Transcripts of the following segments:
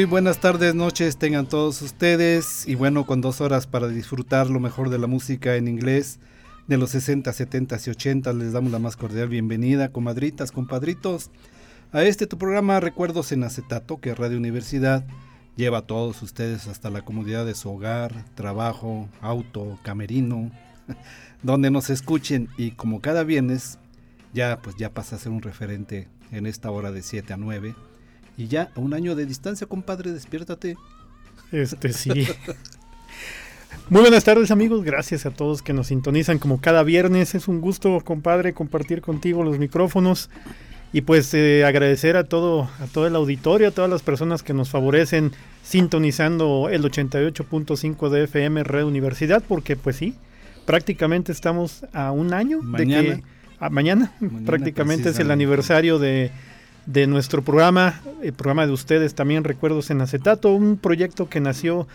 Muy buenas tardes, noches tengan todos ustedes y bueno, con dos horas para disfrutar lo mejor de la música en inglés de los 60, 70 y 80 les damos la más cordial bienvenida, comadritas, compadritos, a este tu programa Recuerdos en Acetato que Radio Universidad lleva a todos ustedes hasta la comodidad de su hogar, trabajo, auto, camerino, donde nos escuchen y como cada viernes ya pues ya pasa a ser un referente en esta hora de 7 a 9 y ya a un año de distancia, compadre, despiértate. Este sí. Muy buenas tardes amigos, gracias a todos que nos sintonizan como cada viernes. Es un gusto, compadre, compartir contigo los micrófonos y pues eh, agradecer a todo, a todo el auditorio, a todas las personas que nos favorecen sintonizando el 88.5 de FM Red Universidad, porque pues sí, prácticamente estamos a un año mañana. de que mañana, prácticamente es el aniversario de de nuestro programa, el programa de ustedes también, Recuerdos en Acetato, un proyecto que nació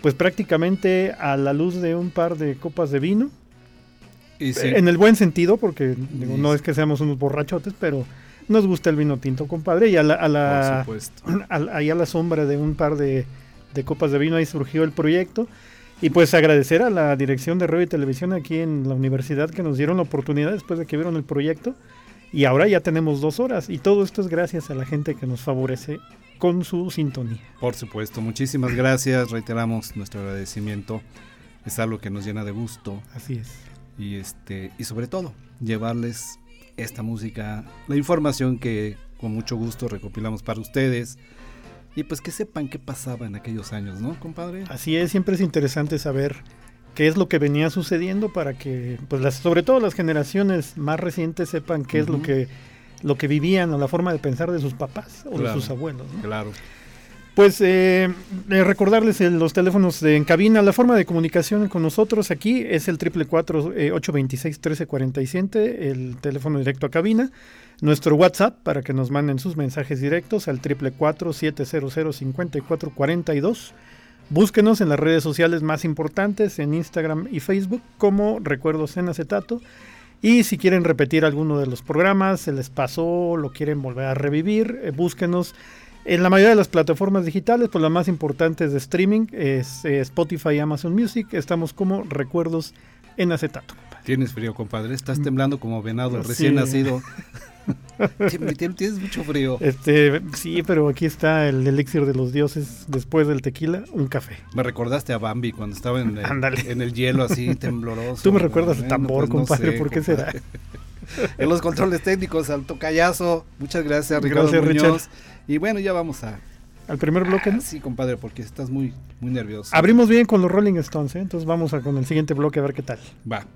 pues prácticamente a la luz de un par de copas de vino. En el buen sentido, porque no es que seamos unos borrachotes, pero nos gusta el vino tinto, compadre, y a la, a la, ahí a la sombra de un par de, de copas de vino ahí surgió el proyecto. Y pues agradecer a la dirección de radio y televisión aquí en la universidad que nos dieron la oportunidad después de que vieron el proyecto y ahora ya tenemos dos horas y todo esto es gracias a la gente que nos favorece con su sintonía. Por supuesto, muchísimas gracias, reiteramos nuestro agradecimiento, es algo que nos llena de gusto. Así es. Y, este, y sobre todo, llevarles esta música, la información que con mucho gusto recopilamos para ustedes. Y pues que sepan qué pasaba en aquellos años, ¿no, compadre? Así es, siempre es interesante saber qué es lo que venía sucediendo para que, pues las, sobre todo las generaciones más recientes sepan qué es lo que, lo que vivían o la forma de pensar de sus papás o de sus abuelos. Claro. Pues eh, eh recordarles los teléfonos de, en cabina, la forma de comunicación con nosotros aquí es el triple 826 1347, el teléfono directo a cabina. Nuestro WhatsApp para que nos manden sus mensajes directos al triple 700 5442 Búsquenos en las redes sociales más importantes, en Instagram y Facebook, como Recuerdos en Acetato. Y si quieren repetir alguno de los programas, se les pasó, lo quieren volver a revivir, eh, búsquenos en la mayoría de las plataformas digitales, pues las más importantes de streaming es eh, Spotify y Amazon Music. Estamos como Recuerdos en Acetato. Tienes frío, compadre. Estás mm. temblando como venado recién nacido. Tienes mucho frío. Este, sí, pero aquí está el elixir de los dioses después del tequila, un café. Me recordaste a Bambi cuando estaba en el, en el hielo así tembloroso. Tú me recuerdas tambor, pues compadre, ¿por qué será? en los controles técnicos, al tocayazo. Muchas gracias, Ricardo gracias, Muñoz. Y bueno, ya vamos a al primer bloque. sí, compadre, porque estás muy muy nervioso. Abrimos bien con los Rolling Stones, ¿eh? entonces vamos a con el siguiente bloque a ver qué tal. Va.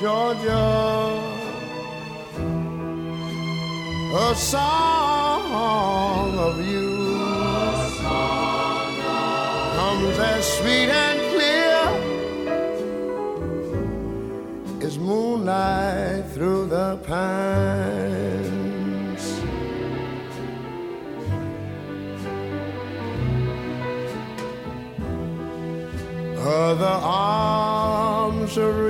Georgia, a song of you comes as sweet and clear as moonlight through the pines. Other arms reach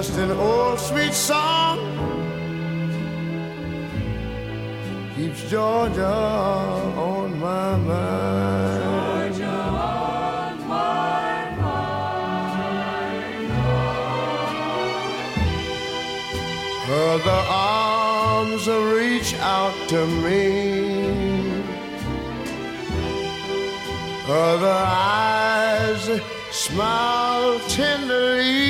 Just an old sweet song keeps Georgia on my mind. Georgia on my mind. Other arms reach out to me. Other eyes smile tenderly.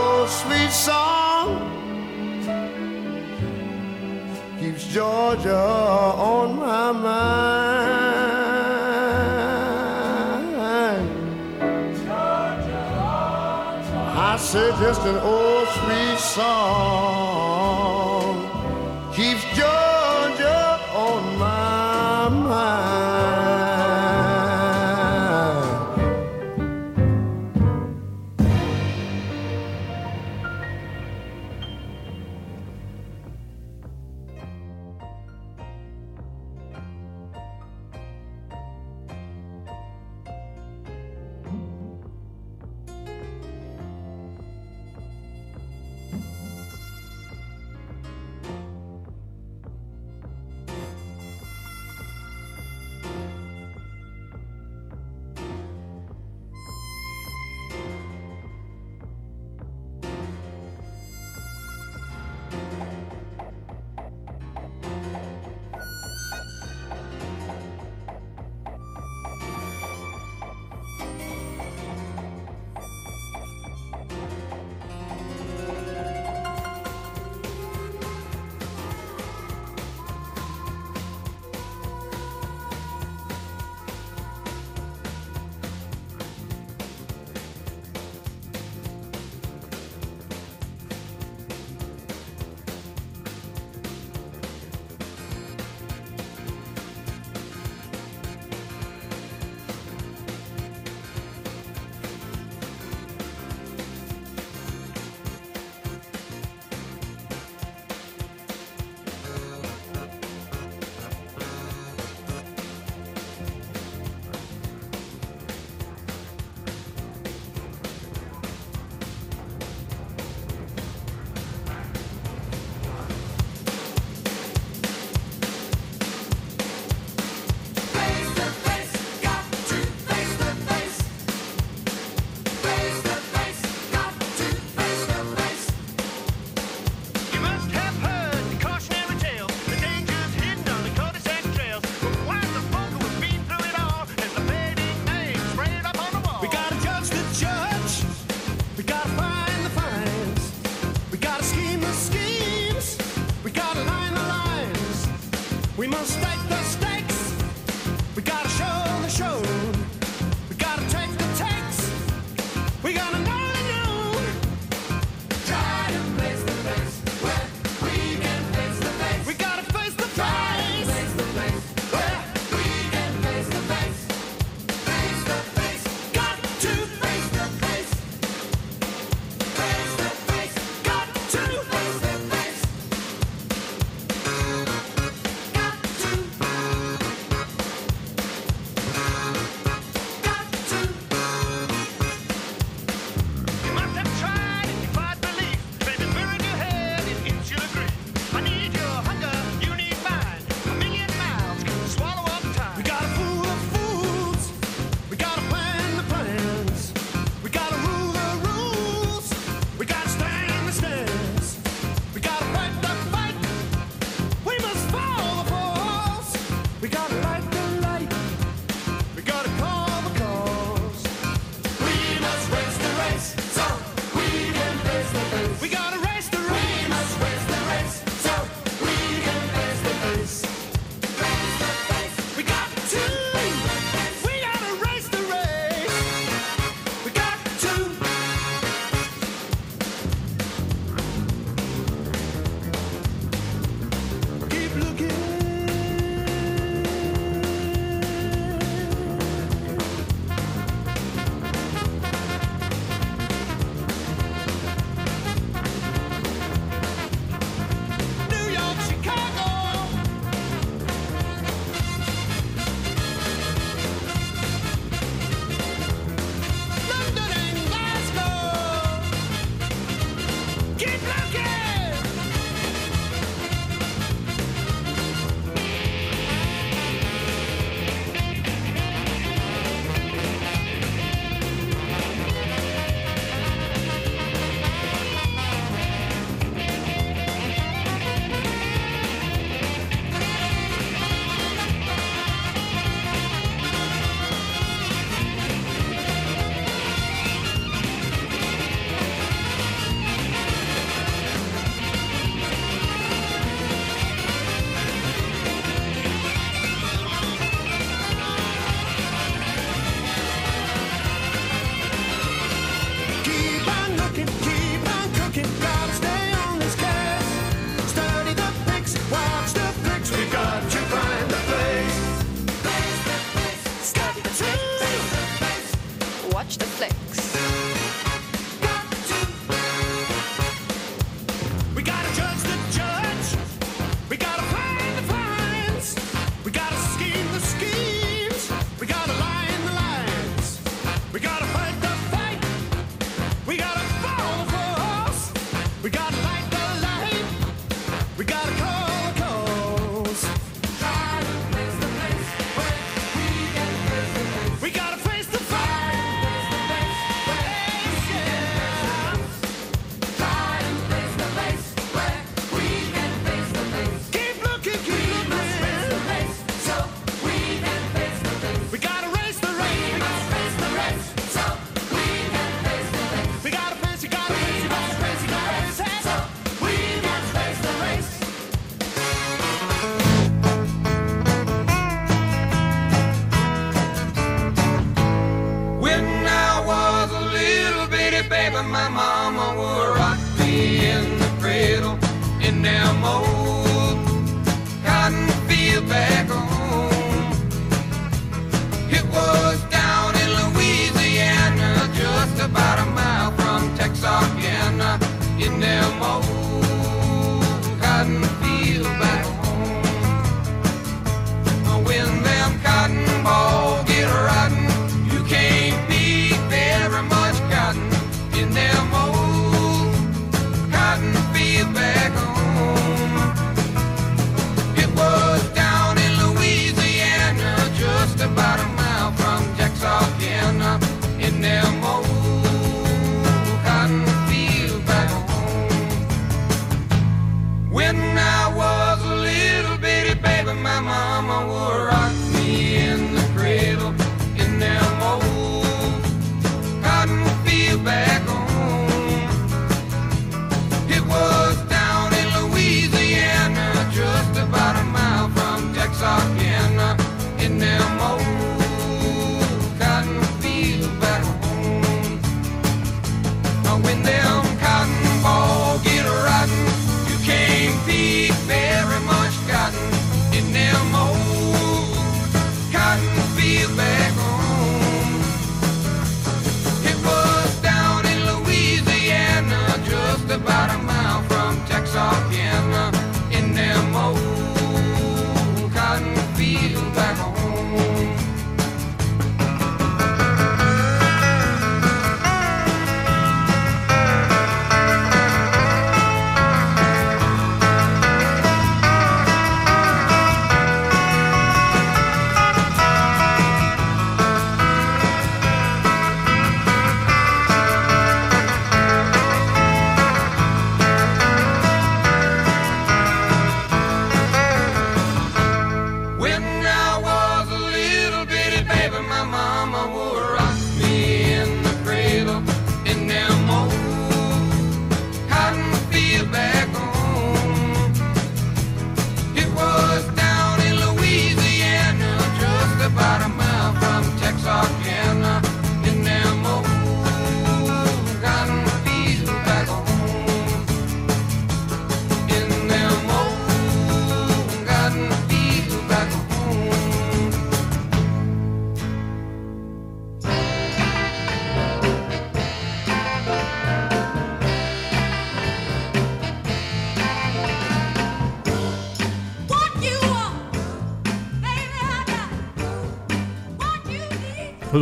sweet song keeps Georgia on my mind. I said just an old sweet song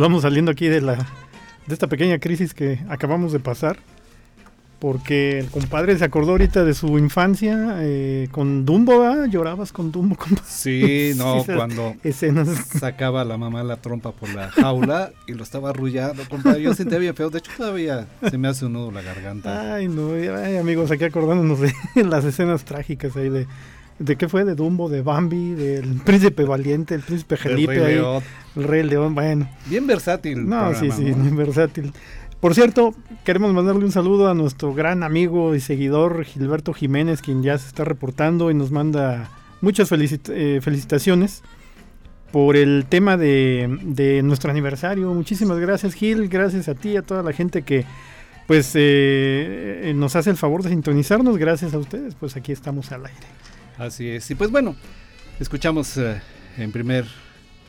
Vamos saliendo aquí de la de esta pequeña crisis que acabamos de pasar. Porque el compadre se acordó ahorita de su infancia eh, con Dumbo, ¿verdad? Llorabas con Dumbo, compadre. Sí, no, cuando Escenas. sacaba la mamá la trompa por la jaula y lo estaba arrullando, compadre. Yo sentía bien feo. De hecho, todavía se me hace un nudo la garganta. Ay, no, ay, amigos, aquí acordándonos de las escenas trágicas ahí de. ¿De qué fue? De Dumbo, de Bambi, del príncipe valiente, el príncipe El Felipe, Rey ahí, León. el rey león, bueno. Bien versátil. No, sí, programa, sí, ¿no? muy versátil. Por cierto, queremos mandarle un saludo a nuestro gran amigo y seguidor Gilberto Jiménez, quien ya se está reportando y nos manda muchas felicit- eh, felicitaciones por el tema de, de nuestro aniversario. Muchísimas gracias, Gil. Gracias a ti y a toda la gente que pues eh, eh, nos hace el favor de sintonizarnos. Gracias a ustedes, pues aquí estamos al aire. Así es. Y pues bueno, escuchamos eh, en primer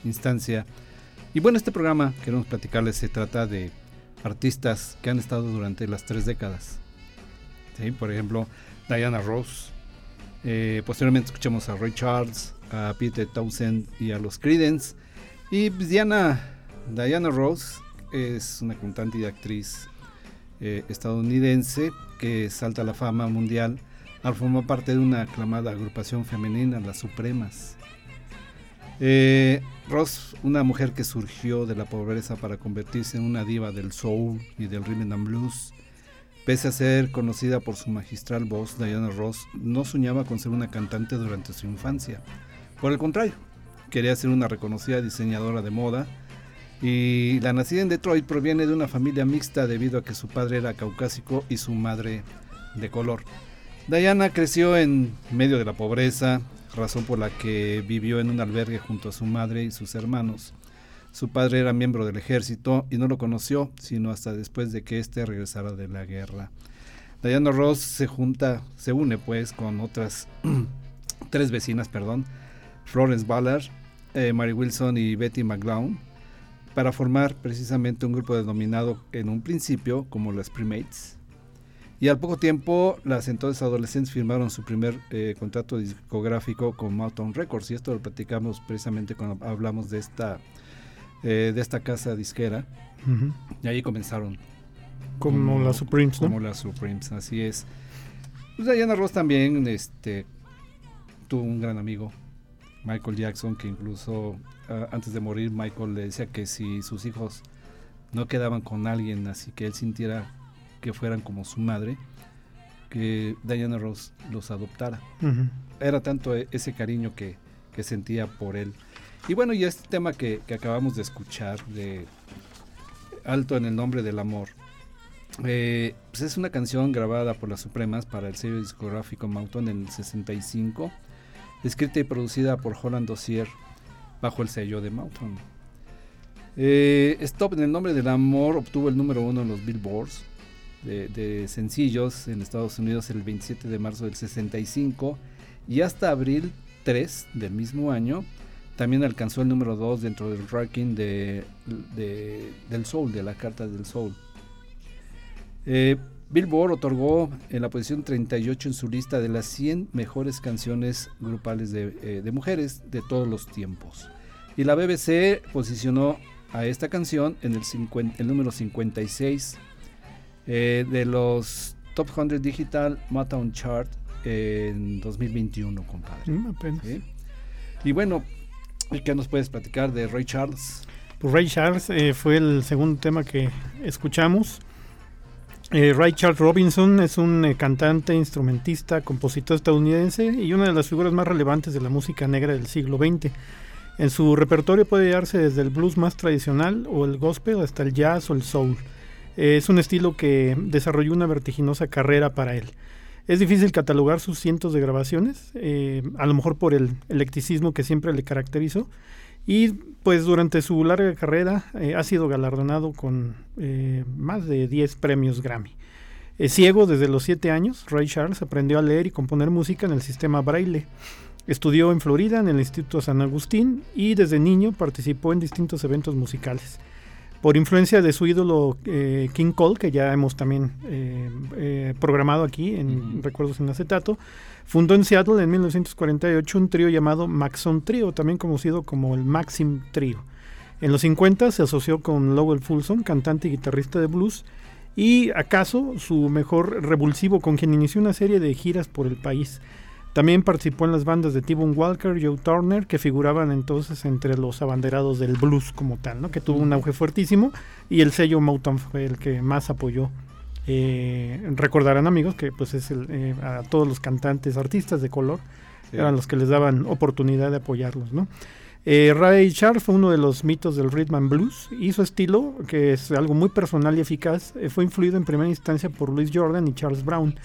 instancia. Y bueno, este programa, queremos platicarles, se trata de artistas que han estado durante las tres décadas. ¿Sí? Por ejemplo, Diana Ross. Eh, posteriormente escuchamos a Ray Charles, a Peter Townsend y a los Creedence. Y pues, Diana, Diana Ross es una cantante y actriz eh, estadounidense que salta a la fama mundial al formar parte de una aclamada agrupación femenina, las Supremas. Eh, Ross, una mujer que surgió de la pobreza para convertirse en una diva del soul y del rhythm and blues. Pese a ser conocida por su magistral voz, Diana Ross no soñaba con ser una cantante durante su infancia. Por el contrario, quería ser una reconocida diseñadora de moda. Y la nacida en Detroit proviene de una familia mixta debido a que su padre era caucásico y su madre de color. Diana creció en medio de la pobreza, razón por la que vivió en un albergue junto a su madre y sus hermanos. Su padre era miembro del ejército y no lo conoció sino hasta después de que éste regresara de la guerra. Diana Ross se junta, se une pues con otras tres vecinas, perdón, Florence Ballard, eh, Mary Wilson y Betty McGlown, para formar precisamente un grupo denominado en un principio como las Primates. Y al poco tiempo, las entonces adolescentes firmaron su primer eh, contrato discográfico con Mountain Records. Y esto lo platicamos precisamente cuando hablamos de esta, eh, de esta casa disquera. Y ahí comenzaron. Como las Supremes, ¿no? Como las Supremes, así es. Pues Diana Ross también este, tuvo un gran amigo, Michael Jackson, que incluso antes de morir Michael le decía que si sus hijos no quedaban con alguien así que él sintiera que fueran como su madre, que Diana Ross los adoptara. Era tanto e- ese cariño que, que sentía por él. Y bueno, y este tema que, que acabamos de escuchar, de Alto en el nombre del amor, eh, pues es una canción grabada por las Supremas para el sello discográfico Mountain en el 65, escrita y producida por Holland Dossier bajo el sello de Mountain. Eh, Stop en el nombre del amor obtuvo el número uno en los Billboards de, sencillos en Estados Unidos el 27 de marzo del 65 y hasta abril 3 del mismo año también alcanzó el número 2 dentro del ranking de- del Soul, de la Carta del Soul. Eh, Billboard otorgó en la posición 38 en su lista de las 100 mejores canciones grupales de, eh, de mujeres de todos los tiempos. Y la BBC posicionó a esta canción en el, 50 el número 56 eh, de los Top 100 Digital Motown Chart en 2021, compadre. Mm, apenas. ¿sí? Y bueno, ¿y ¿qué nos puedes platicar de Ray Charles? Pues Ray Charles eh, fue el segundo tema que escuchamos. Eh, Ray Charles Robinson es un eh, cantante, instrumentista, compositor estadounidense y una de las figuras más relevantes de la música negra del siglo XX. En su repertorio puede hallarse desde el blues más tradicional o el gospel hasta el jazz o el soul. Es un estilo que desarrolló una vertiginosa carrera para él. Es difícil catalogar sus cientos de grabaciones, eh, a lo mejor por el eclecticismo que siempre le caracterizó, y pues durante su larga carrera eh, ha sido galardonado con eh, más de 10 premios Grammy. Ciego desde los 7 años, Ray Charles aprendió a leer y componer música en el sistema Braille. Estudió en Florida en el Instituto San Agustín y desde niño participó en distintos eventos musicales. Por influencia de su ídolo eh, King Cole, que ya hemos también eh, eh, programado aquí en. Recuerdos en Acetato, fundó en Seattle en 1948 un trío llamado Maxon Trio, también conocido como el Maxim Trio. En los 50 se asoció con Lowell Fulson, cantante y guitarrista de blues, y acaso su mejor revulsivo con quien inició una serie de giras por el país. También participó en las bandas de T-Bone Walker, Joe Turner, que figuraban entonces entre los abanderados del blues como tal, ¿no? que tuvo un auge fuertísimo y el sello Motown fue el que más apoyó. Eh, recordarán amigos que pues es el, eh, a todos los cantantes, artistas de color, eran los que les daban oportunidad de apoyarlos, ¿no? Eh, Ray Charles fue uno de los mitos del rhythm and blues y su estilo, que es algo muy personal y eficaz, eh, fue influido en primera instancia por Louis Jordan y Charles Brown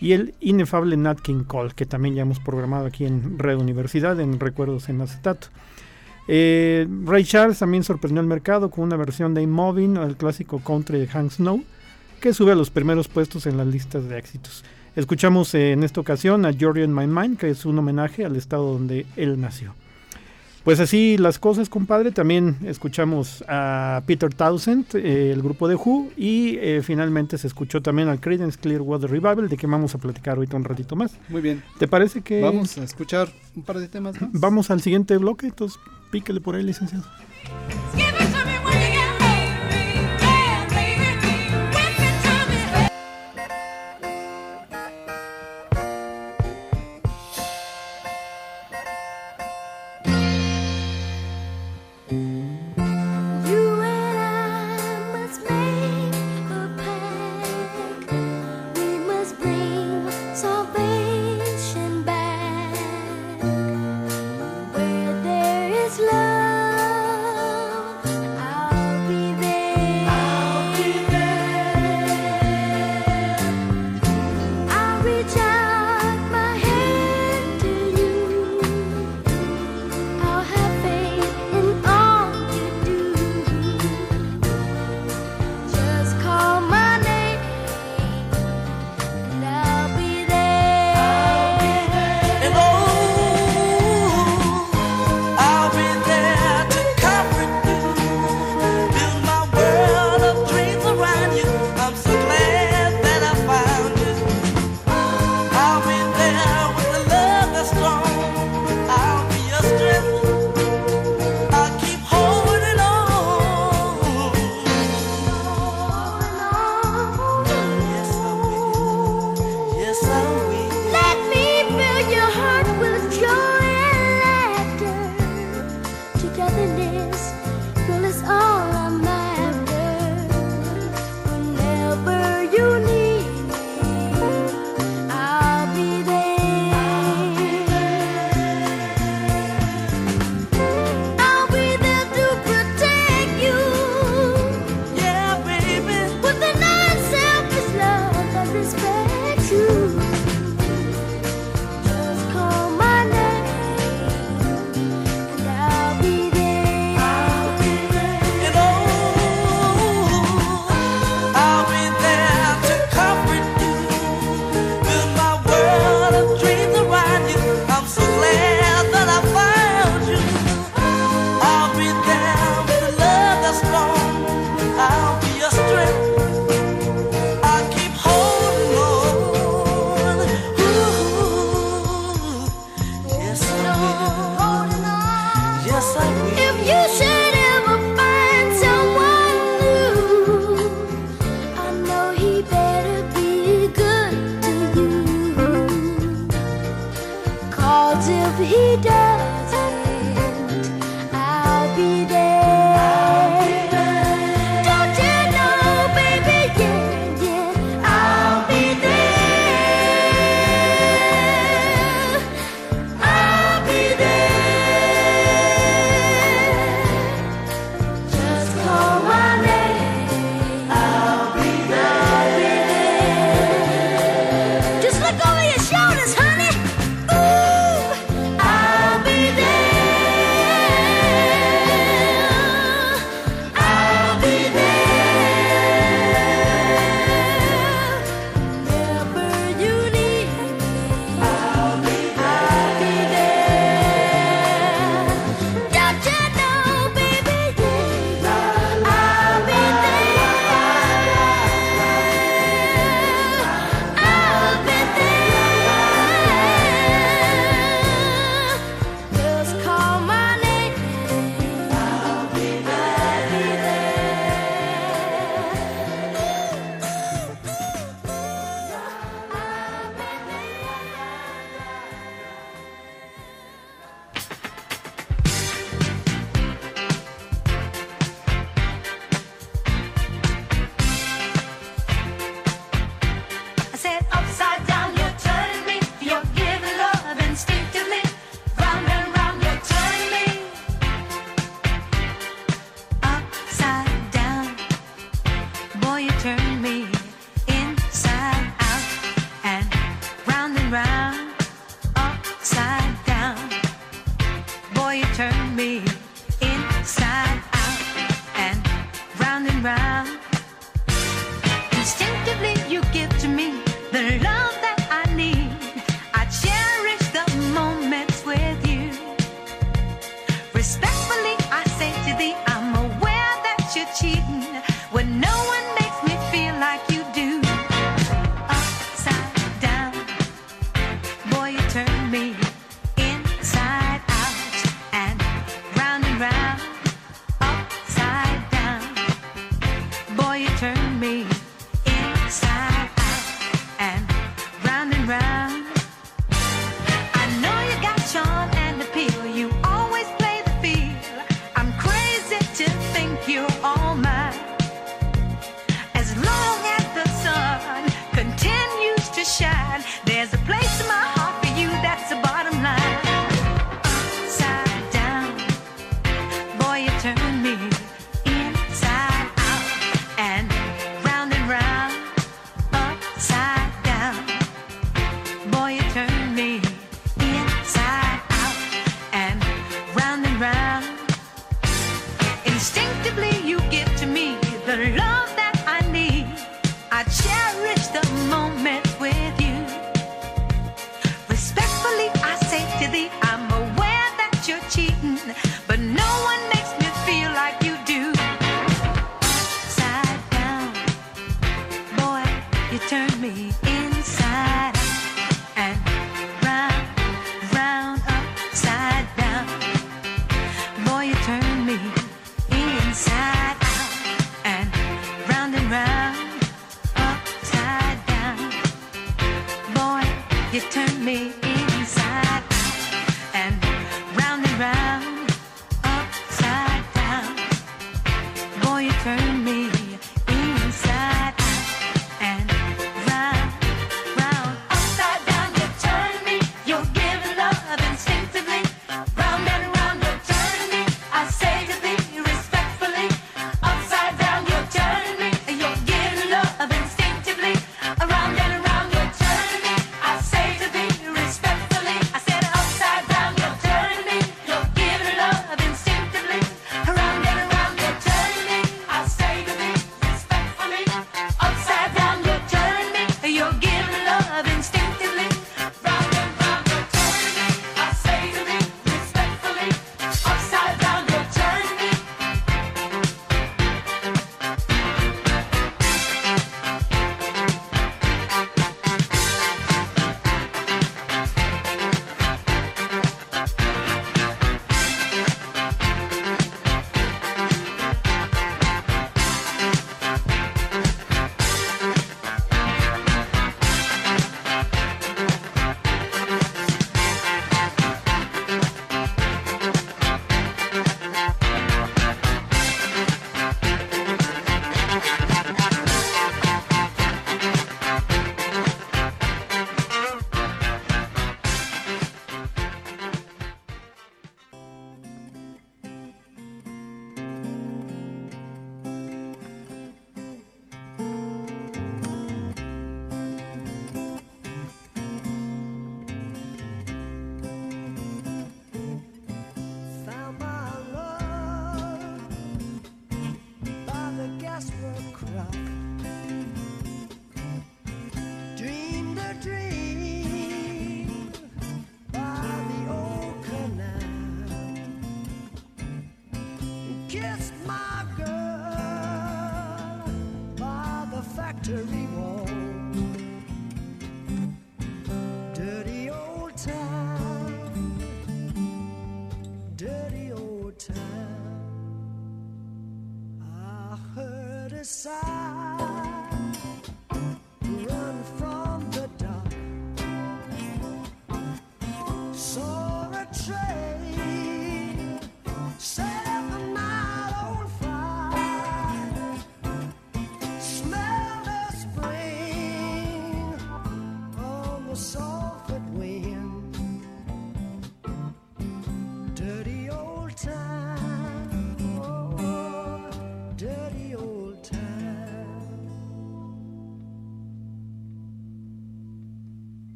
y el inefable Nat King Cole, que también ya hemos programado aquí en Red Universidad en Recuerdos en Acetato. Eh, Ray Charles también sorprendió al mercado con una versión de Moving, el clásico country de Hank Snow, que sube a los primeros puestos en las listas de éxitos. Escuchamos en esta ocasión a Georgia in My Mind, que es un homenaje al estado donde él nació. Pues así las cosas, compadre. También escuchamos a Peter Townsend, eh, el grupo de Who, y eh, finalmente se escuchó también al Creedence Clearwater Revival, de que vamos a platicar ahorita un ratito más. Muy bien. ¿Te parece que Vamos a escuchar un par de temas más. vamos al siguiente bloque? Entonces, píquele por ahí, licenciado.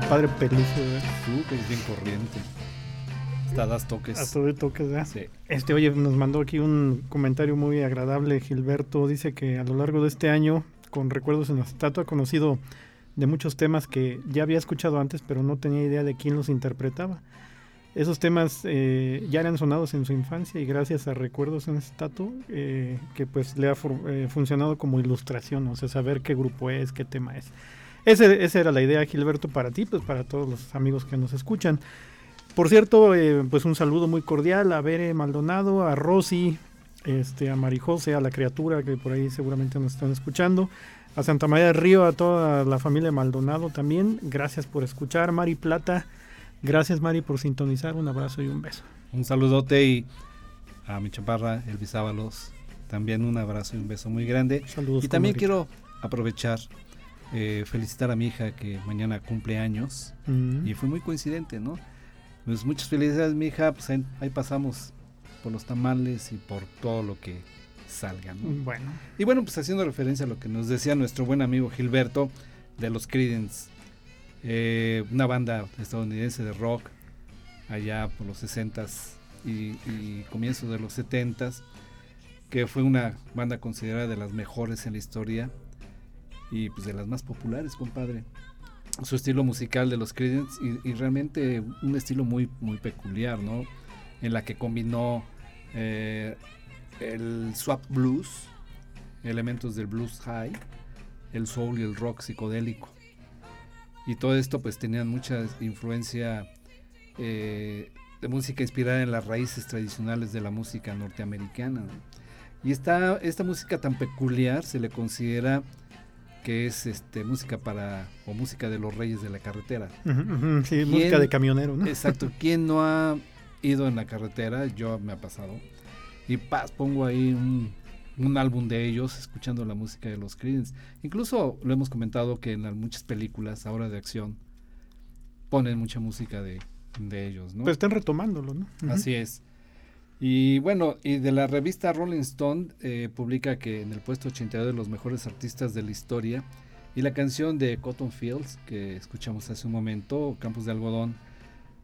Compadre peluso, ¿verdad? Súper bien corriente. Hasta das toques. A todo de toques, ¿verdad? Sí. Este, oye, nos mandó aquí un comentario muy agradable. Gilberto dice que a lo largo de este año, con recuerdos en la estatua, ha conocido de muchos temas que ya había escuchado antes, pero no tenía idea de quién los interpretaba. Esos temas eh, ya eran sonados en su infancia y gracias a recuerdos en estatua, eh, que pues le ha eh, funcionado como ilustración, o sea, saber qué grupo es, qué tema es. Ese, esa era la idea, Gilberto, para ti, pues para todos los amigos que nos escuchan. Por cierto, eh, pues un saludo muy cordial a Bere Maldonado, a Rosy, este, a Marijose, a la criatura que por ahí seguramente nos están escuchando, a Santa María del Río, a toda la familia Maldonado también. Gracias por escuchar, Mari Plata. Gracias, Mari, por sintonizar. Un abrazo y un beso. Un saludote y a mi chaparra, Elvis Ábalos. También un abrazo y un beso muy grande. Saludos. Y también quiero aprovechar, eh, felicitar a mi hija que mañana cumple años. Mm. Y fue muy coincidente, ¿no? Pues muchas felicidades, mi hija. Pues ahí, ahí pasamos por los tamales y por todo lo que salga, ¿no? Bueno, Y bueno, pues haciendo referencia a lo que nos decía nuestro buen amigo Gilberto de los Creedence, eh, una banda estadounidense de rock allá por los 60s y, y comienzos de los 70s, que fue una banda considerada de las mejores en la historia y pues de las más populares, compadre. Su estilo musical de los Creedence y, realmente un estilo muy, muy peculiar, ¿no? En la que combinó eh, el swap blues, elementos del blues high, el soul y el rock psicodélico. Y todo esto pues tenían mucha influencia eh, de música inspirada en las raíces tradicionales de la música norteamericana. ¿no? Y esta, esta música tan peculiar se le considera que es este, música para o música de los reyes de la carretera. Sí, ¿Quién- música de camionero, ¿no? Exacto. ¿Quién no ha ido en la carretera? Yo me ha pasado. Y paz, pongo ahí un, un álbum de ellos escuchando la música de los Creedence. Incluso lo hemos comentado que en las muchas películas ahora de acción ponen mucha música de, de ellos, ¿no? Pues están retomándolo, ¿no? Así es. Y bueno, y de la revista Rolling Stone eh, publica que en el puesto 82 de los mejores artistas de la historia y la canción de Cotton Fields que escuchamos hace un momento, Campos de Algodón,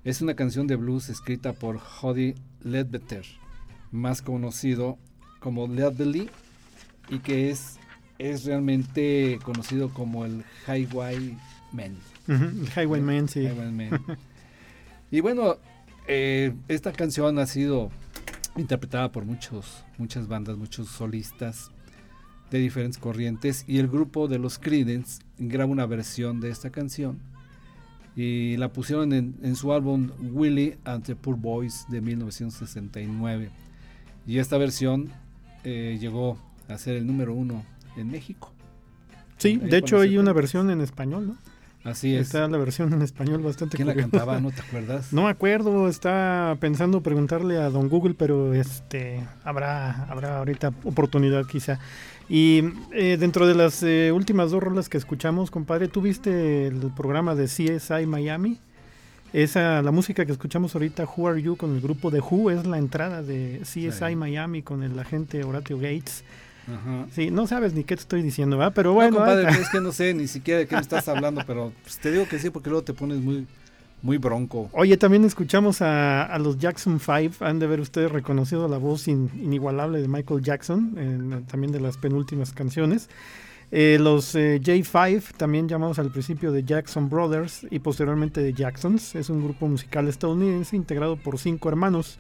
es una canción de blues escrita por Hoddy Ledbetter, más conocido como Ledbelly y que es, es realmente conocido como el Highwayman. Ujú, El Highwayman, sí. Highwayman. y bueno, eh, esta canción ha sido interpretada por muchos, muchas bandas, muchos solistas de diferentes corrientes y el grupo de los Creedence graba una versión de esta canción y la pusieron en, en su álbum Willie and the Poor Boys de 1969 y esta versión eh, llegó a ser el número uno en México. Sí, Ahí de hecho hay una versión en español, ¿no? Así es. Está la versión en español bastante ¿Quién la cantaba? ¿No te acuerdas? No me acuerdo, estaba pensando preguntarle a Don Google, pero este habrá habrá ahorita oportunidad quizá. Y eh, dentro de las eh, últimas dos rolas que escuchamos, compadre, ¿tú viste el programa de CSI Miami? Esa, la música que escuchamos ahorita, Who Are You, con el grupo de Who, es la entrada de CSI Sí. Miami con el agente Horatio Gates. Ajá. Sí, no sabes ni qué te estoy diciendo, ¿verdad? Pero No, bueno, compadre, ah, es que no sé ni siquiera de qué me estás hablando, pero pues, te digo que sí porque luego te pones muy, muy bronco. Oye, también escuchamos a, a los Jackson 5. Han de ver ustedes reconocido la voz in- inigualable de Michael Jackson, en- también de las penúltimas canciones. Eh, los eh, J5, también llamados al principio de Jackson Brothers y posteriormente de Jacksons, es un grupo musical estadounidense integrado por cinco hermanos,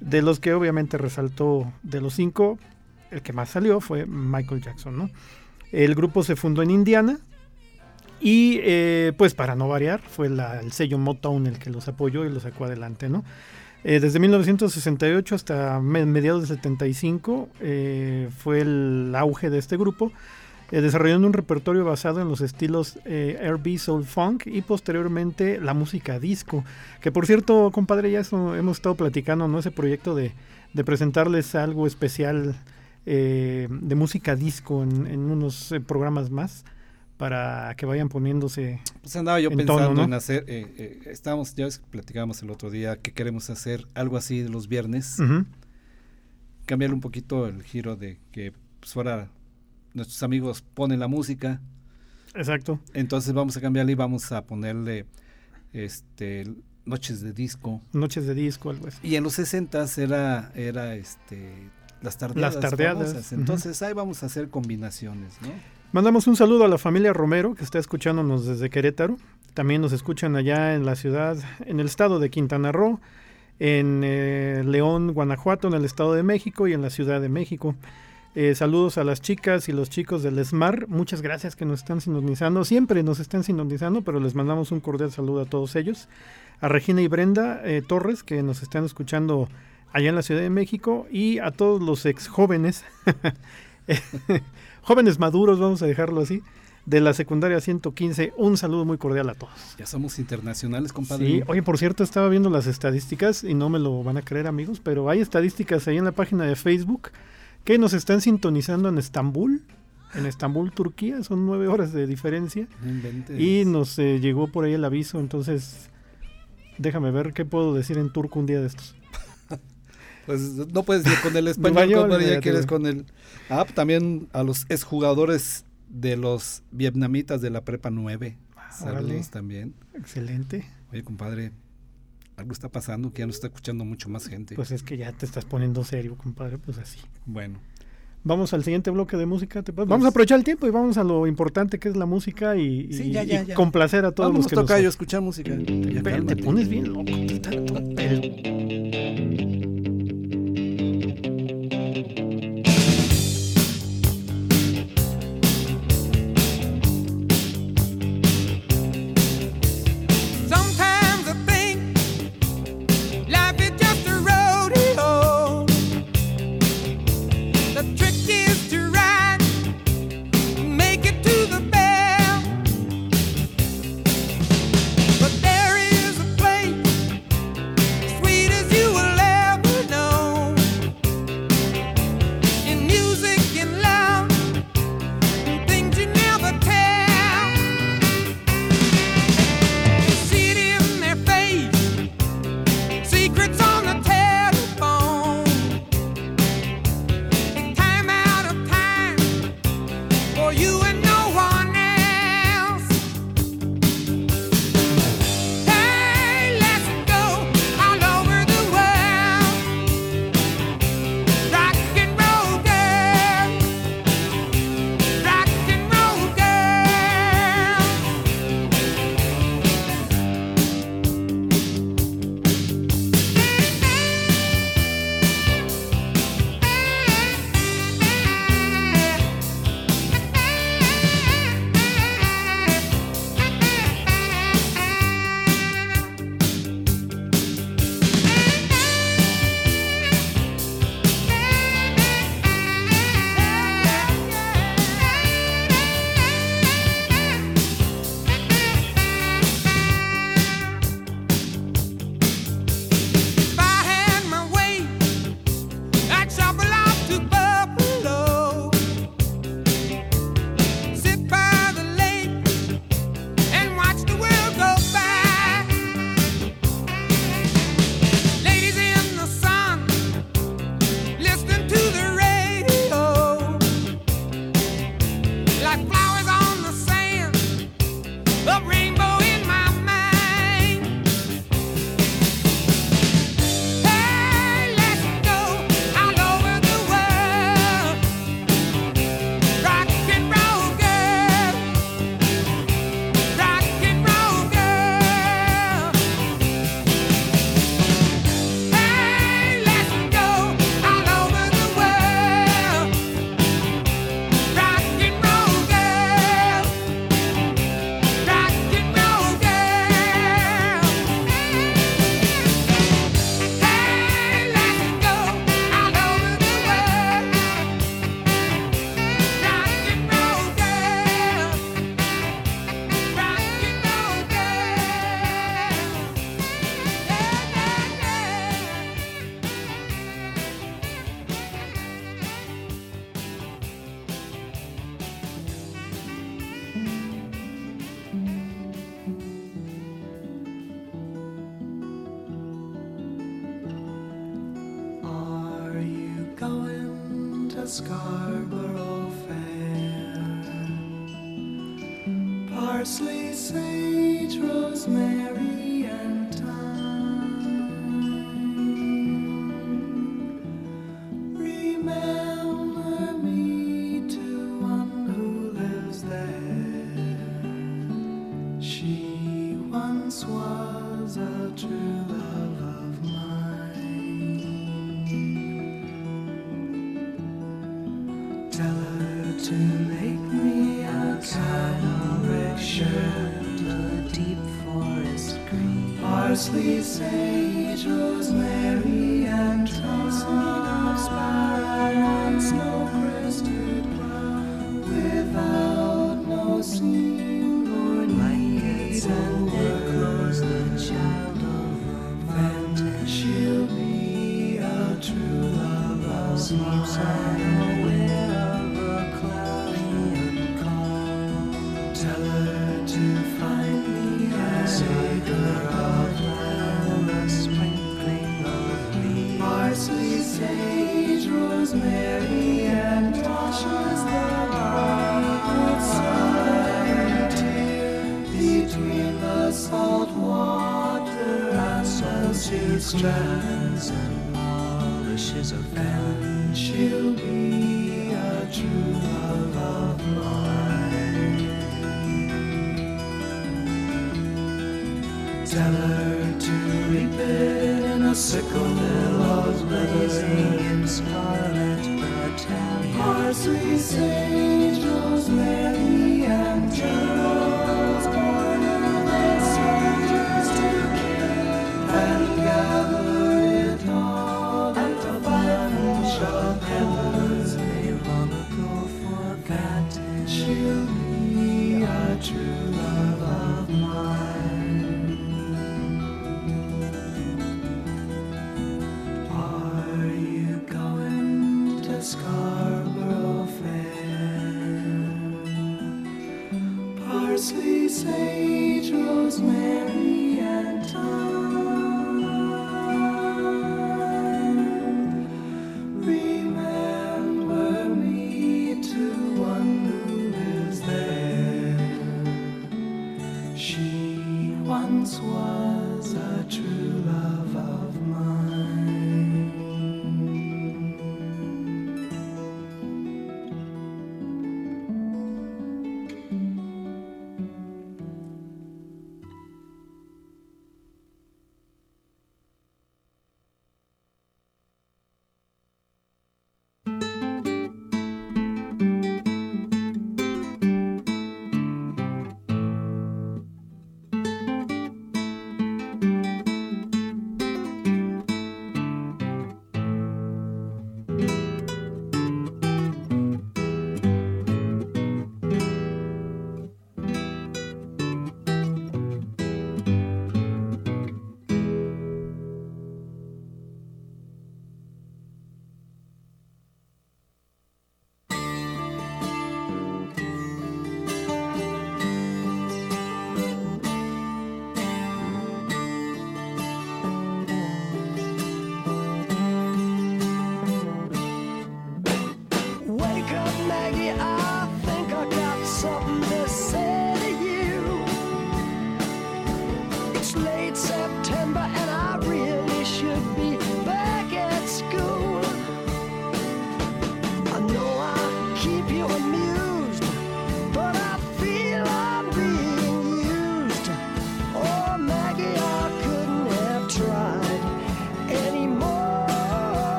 de los que obviamente resaltó de los cinco, el que más salió fue Michael Jackson, ¿no? El grupo se fundó en Indiana, y eh, pues para no variar, fue la- el sello Motown el que los apoyó y los sacó adelante, ¿no? Eh, desde 1968 hasta me- mediados de 75 eh, fue el auge de este grupo, eh, desarrollando un repertorio basado en los estilos eh, R&B, Soul Funk y posteriormente la música disco. Que por cierto, compadre, ya eso hemos estado platicando, ¿no? Ese proyecto de, de presentarles algo especial eh, de música disco en, en unos eh, programas más para que vayan poniéndose Pues andaba yo En pensando tono, ¿no? en hacer, eh, estábamos, ya platicábamos el otro día que queremos hacer algo así de los viernes, Ujú. cambiarle un poquito el giro de que pues, fuera nuestros amigos ponen la música, Exacto. entonces vamos a cambiarle y vamos a ponerle este noches de disco. Noches de disco, algo así. Y en los 60 era, era este las tardeadas. Las tardeadas, famosas. Entonces ahí vamos a hacer combinaciones, ¿no? Mandamos un saludo a la familia Romero que está escuchándonos desde Querétaro. También nos escuchan allá en la ciudad, en el estado de Quintana Roo, en eh, León, Guanajuato, en el estado de México y en la Ciudad de México. Eh, saludos a las chicas y los chicos del SMAR. Muchas gracias que nos están sintonizando. Siempre nos están sintonizando, pero les mandamos un cordial saludo a todos ellos. A Regina y Brenda eh, Torres que nos están escuchando allá en la Ciudad de México y a todos los ex jóvenes, jóvenes maduros, vamos a dejarlo así, de la secundaria 115. Un saludo muy cordial a todos. Ya somos internacionales, compadre. Sí, oye, por cierto, estaba viendo las estadísticas y no me lo van a creer, amigos, pero hay estadísticas ahí en la página de Facebook que nos están sintonizando en Estambul, en Estambul, Turquía, son nueve horas de diferencia No y nos eh, llegó por ahí el aviso, entonces déjame ver qué puedo decir en turco un día de estos. Pues no puedes ir con el español, Español, compadre, ya quieres con el... Ah, también a los exjugadores de los vietnamitas de la Prepa 9. Saludos órale. también. Excelente. Oye, compadre, algo está pasando que ya nos está escuchando mucho más gente. Pues es que ya te estás poniendo serio, compadre, pues así. bueno, Vamos al siguiente bloque de música. ¿te parece? Vamos a aprovechar el tiempo y vamos a lo importante que es la música y, Sí, y- ya, ya, y ya. complacer a todos los que tocayo a nos... escuchar música. Ya, Te, te cálmate. pones bien loco. te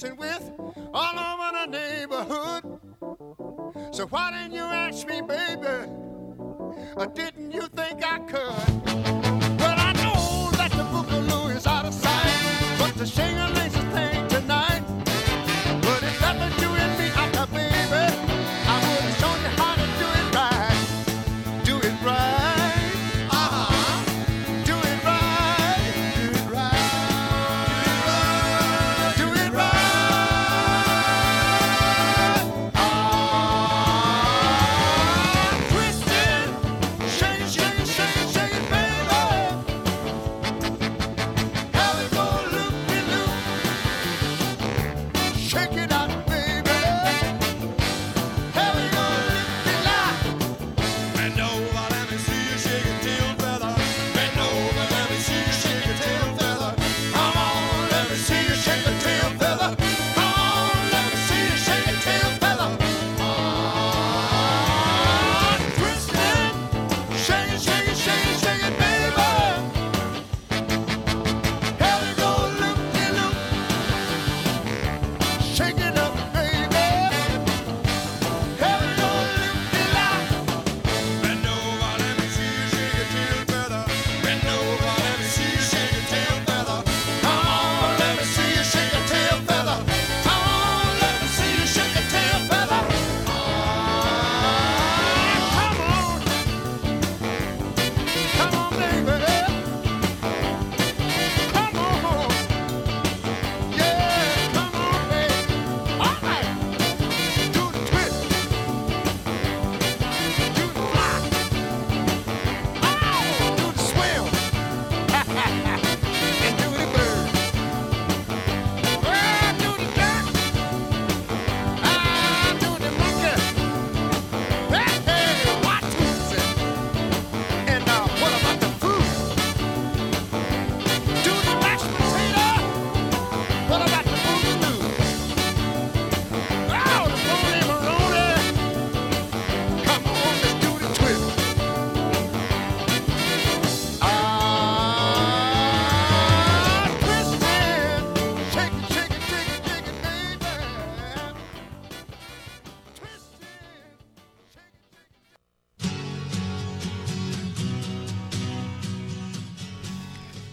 dancing with all over the neighborhood. So why didn't you ask me, baby? I did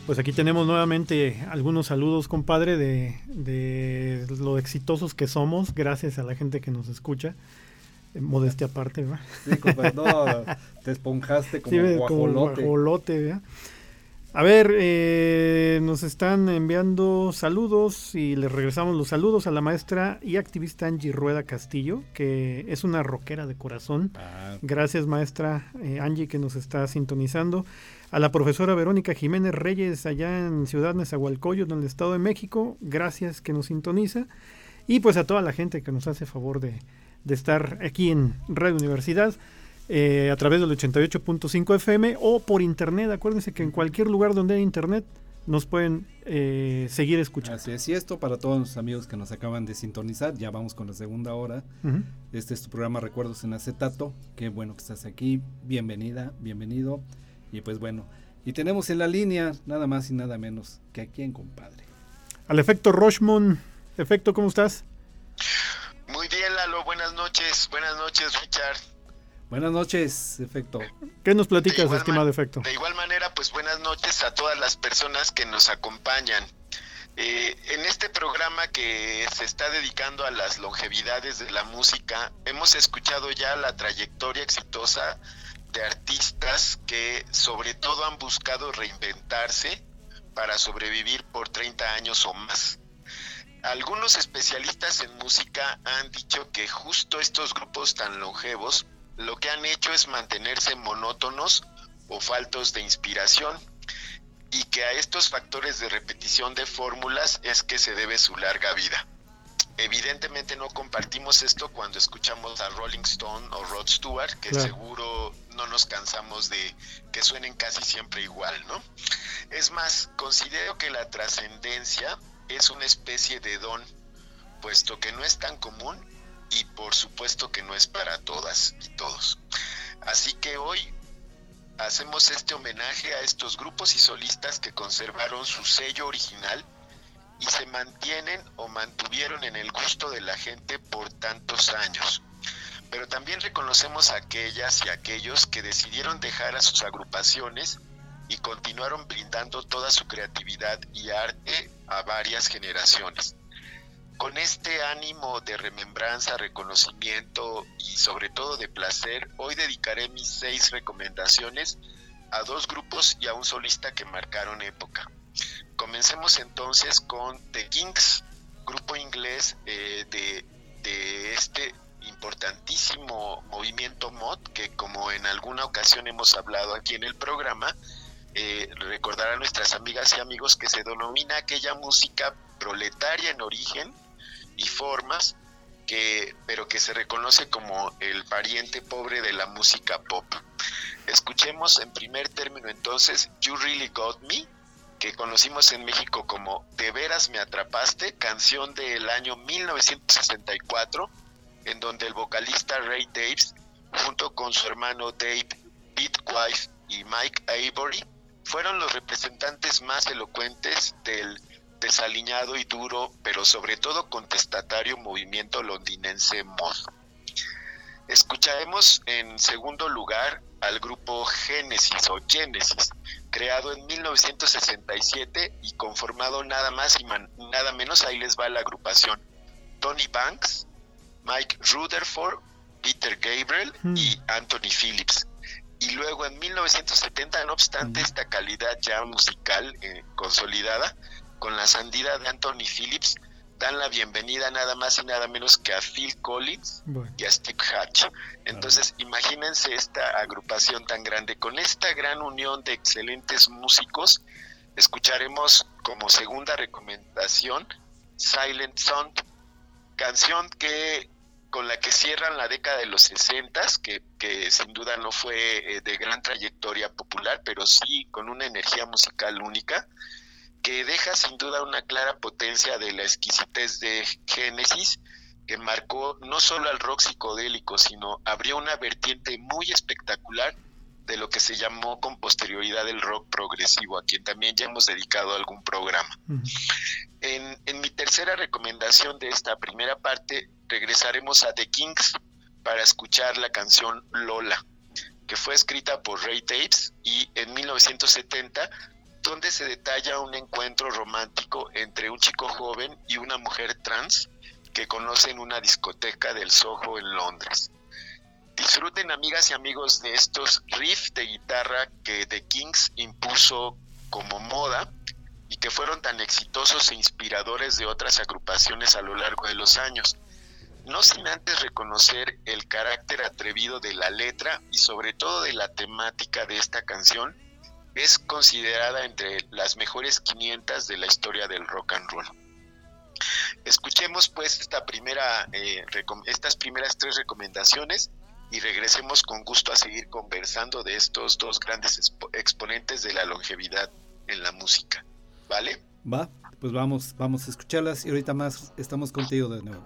Pues aquí tenemos nuevamente algunos saludos, compadre, de, de lo exitosos que somos, gracias a la gente que nos escucha. Eh, Modestia aparte, ¿verdad? Sí, compadre, no, te esponjaste como Sí, ve, como guajolote. guajolote, ¿verdad? A ver, eh, nos están enviando saludos y les regresamos los saludos a la maestra y activista Angie Rueda Castillo, que es una rockera de corazón. Ah, Gracias, maestra eh, Angie, que nos está sintonizando. A la profesora Verónica Jiménez Reyes, allá en Ciudad Nezahualcóyotl, en el Estado de México. Gracias, que nos sintoniza. Y pues a toda la gente que nos hace favor de, de estar aquí en Radio Universidad. Eh, a través del 88.5 FM o por internet. Acuérdense que en cualquier lugar donde hay internet nos pueden eh, seguir escuchando. así es, y esto para todos los amigos que nos acaban de sintonizar, ya vamos con la segunda hora. Este es tu programa Recuerdos en Acetato. Qué bueno que estás aquí. Bienvenida, bienvenido. Y pues bueno, y tenemos en la línea nada más y nada menos que a quién, compadre. Al efecto Rochmond. Efecto, ¿cómo estás? Muy bien, Lalo, buenas noches. Buenas noches, Richard. Buenas noches, efecto. ¿Qué nos De platicas, igual estimado efecto? De igual manera, pues buenas noches a todas las personas que nos acompañan. Eh, en este programa que se está dedicando a las longevidades de la música, hemos escuchado ya la trayectoria exitosa de artistas que sobre todo han buscado reinventarse para sobrevivir por 30 años o más. Algunos especialistas en música han dicho que justo estos grupos tan longevos lo que han hecho es mantenerse monótonos o faltos de inspiración y que a estos factores de repetición de fórmulas es que se debe su larga vida. Evidentemente no compartimos esto cuando escuchamos a Rolling Stone o Rod Stewart, que seguro no nos cansamos de que suenen casi siempre igual, ¿no? Es más, considero que la trascendencia es una especie de don, puesto que no es tan común y por supuesto que no es para todas y todos. Así que hoy hacemos este homenaje a estos grupos y solistas que conservaron su sello original y se mantienen o mantuvieron en el gusto de la gente por tantos años. Pero también reconocemos a aquellas y aquellos que decidieron dejar a sus agrupaciones y continuaron brindando toda su creatividad y arte a varias generaciones. Con este ánimo de remembranza, reconocimiento y sobre todo de placer, hoy dedicaré mis seis recomendaciones a dos grupos y a un solista que marcaron época. Comencemos entonces con The Kings, grupo inglés eh, de, este importantísimo movimiento mod que como en alguna ocasión hemos hablado aquí en el programa, eh, a nuestras amigas y amigos que se denomina aquella música proletaria en origen y formas, que, pero que se reconoce como el pariente pobre de la música pop. Escuchemos en primer término entonces You Really Got Me, que conocimos en México como De veras me atrapaste, canción del año 1964, en donde el vocalista Ray Daves, junto con su hermano Dave Bitwife y Mike Avery, fueron los representantes más elocuentes del desaliñado y duro, pero sobre todo contestatario movimiento londinense mod. Escucharemos en segundo lugar al grupo Genesis o Genesis, creado en 1967 y conformado nada más y nada menos, ahí les va la agrupación, Tony Banks, Mike Rutherford, Peter Gabriel y Anthony Phillips. Y luego en 1970, no obstante esta calidad ya musical eh, consolidada, con la sandida de Anthony Phillips, dan la bienvenida nada más y nada menos que a Phil Collins Bueno, y a Steve Hatch. Entonces, imagínense esta agrupación tan grande. Con esta gran unión de excelentes músicos, escucharemos como segunda recomendación Silent Sound, canción que con la que cierran la década de los 60, que, que sin duda no fue eh, de gran trayectoria popular, pero sí con una energía musical única, que deja sin duda una clara potencia de la exquisitez de Génesis, que marcó no solo al rock psicodélico, sino abrió una vertiente muy espectacular de lo que se llamó con posterioridad el rock progresivo, a quien también ya hemos dedicado algún programa. En, en mi tercera recomendación de esta primera parte, regresaremos a The Kings para escuchar la canción Lola, que fue escrita por Ray Daves y en 1970 donde se detalla un encuentro romántico entre un chico joven y una mujer trans que conoce en una discoteca del Soho en Londres. Disfruten amigas y amigos de estos riffs de guitarra que The Kings impuso como moda y que fueron tan exitosos e inspiradores de otras agrupaciones a lo largo de los años, no sin antes reconocer el carácter atrevido de la letra y sobre todo de la temática de esta canción es considerada entre las mejores 500 de la historia del rock and roll. Escuchemos pues esta primera, eh, estas primeras tres recomendaciones y regresemos con gusto a seguir conversando de estos dos grandes exponentes de la longevidad en la música. ¿Vale? Va, pues vamos, vamos a escucharlas y ahorita más estamos contigo de nuevo.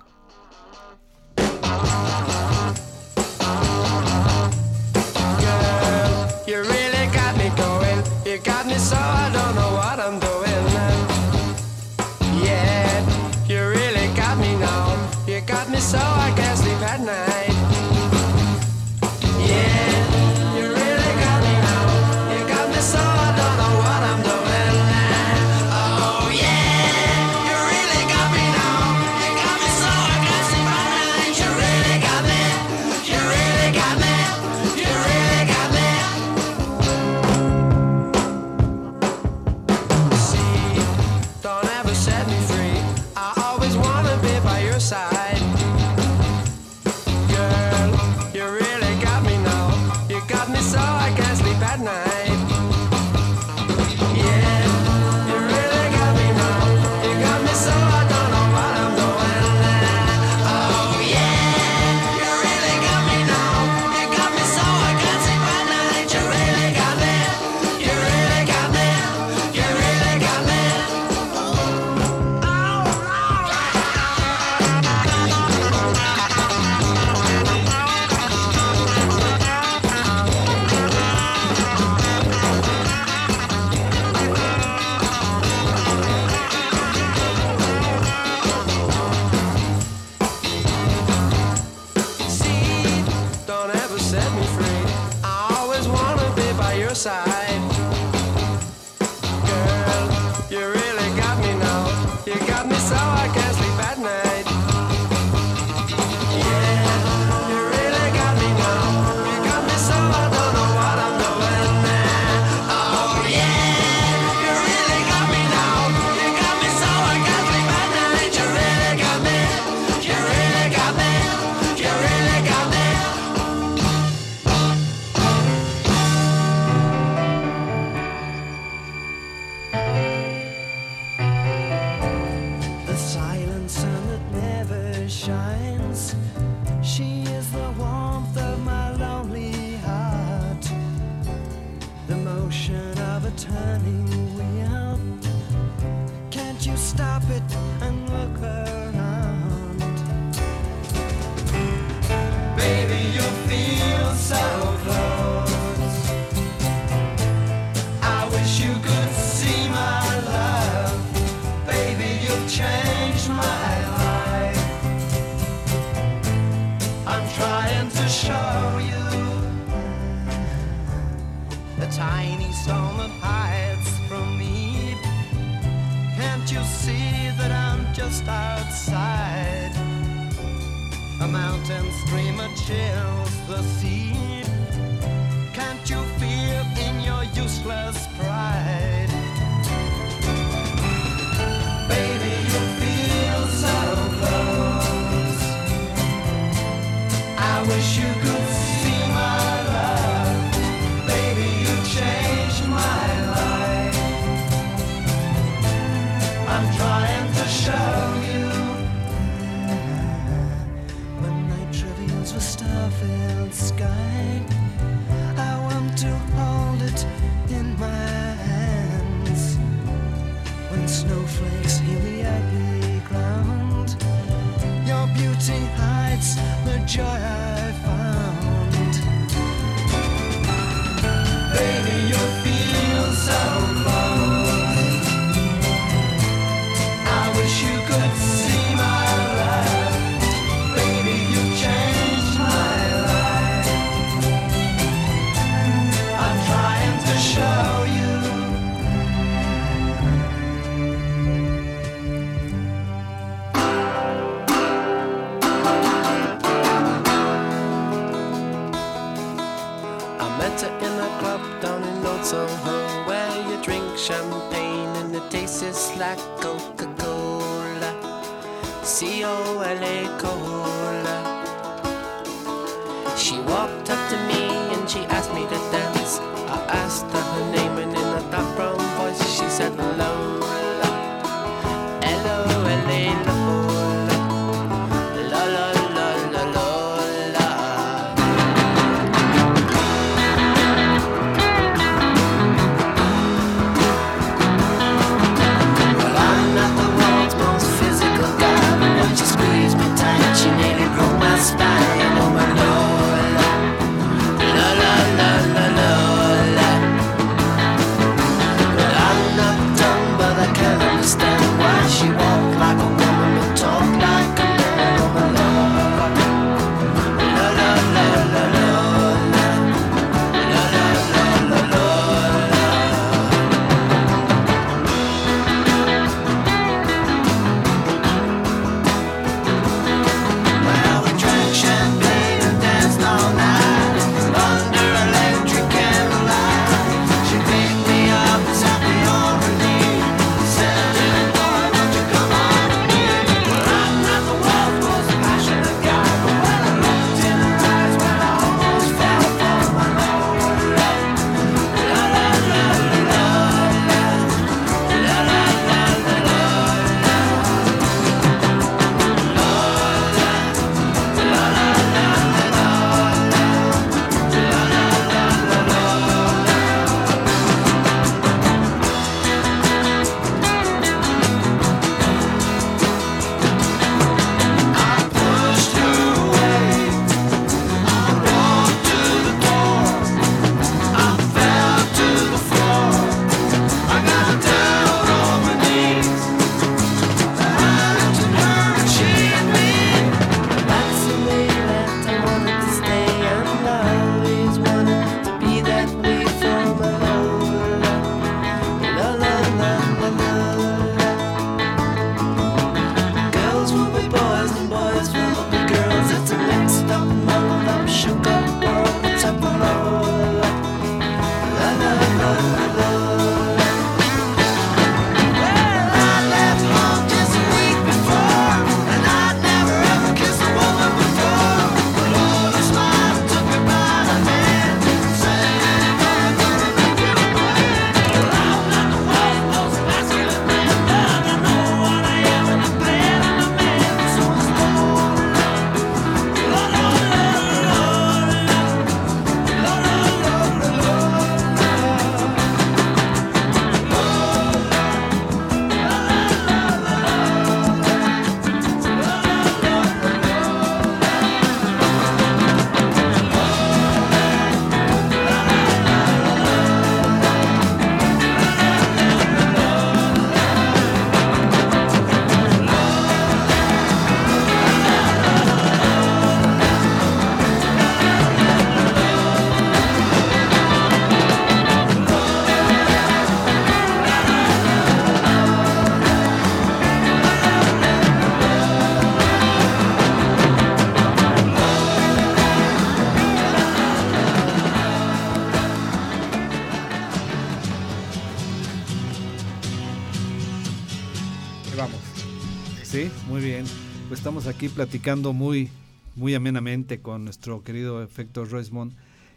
aquí platicando muy, muy amenamente con nuestro querido Efecto Roismond.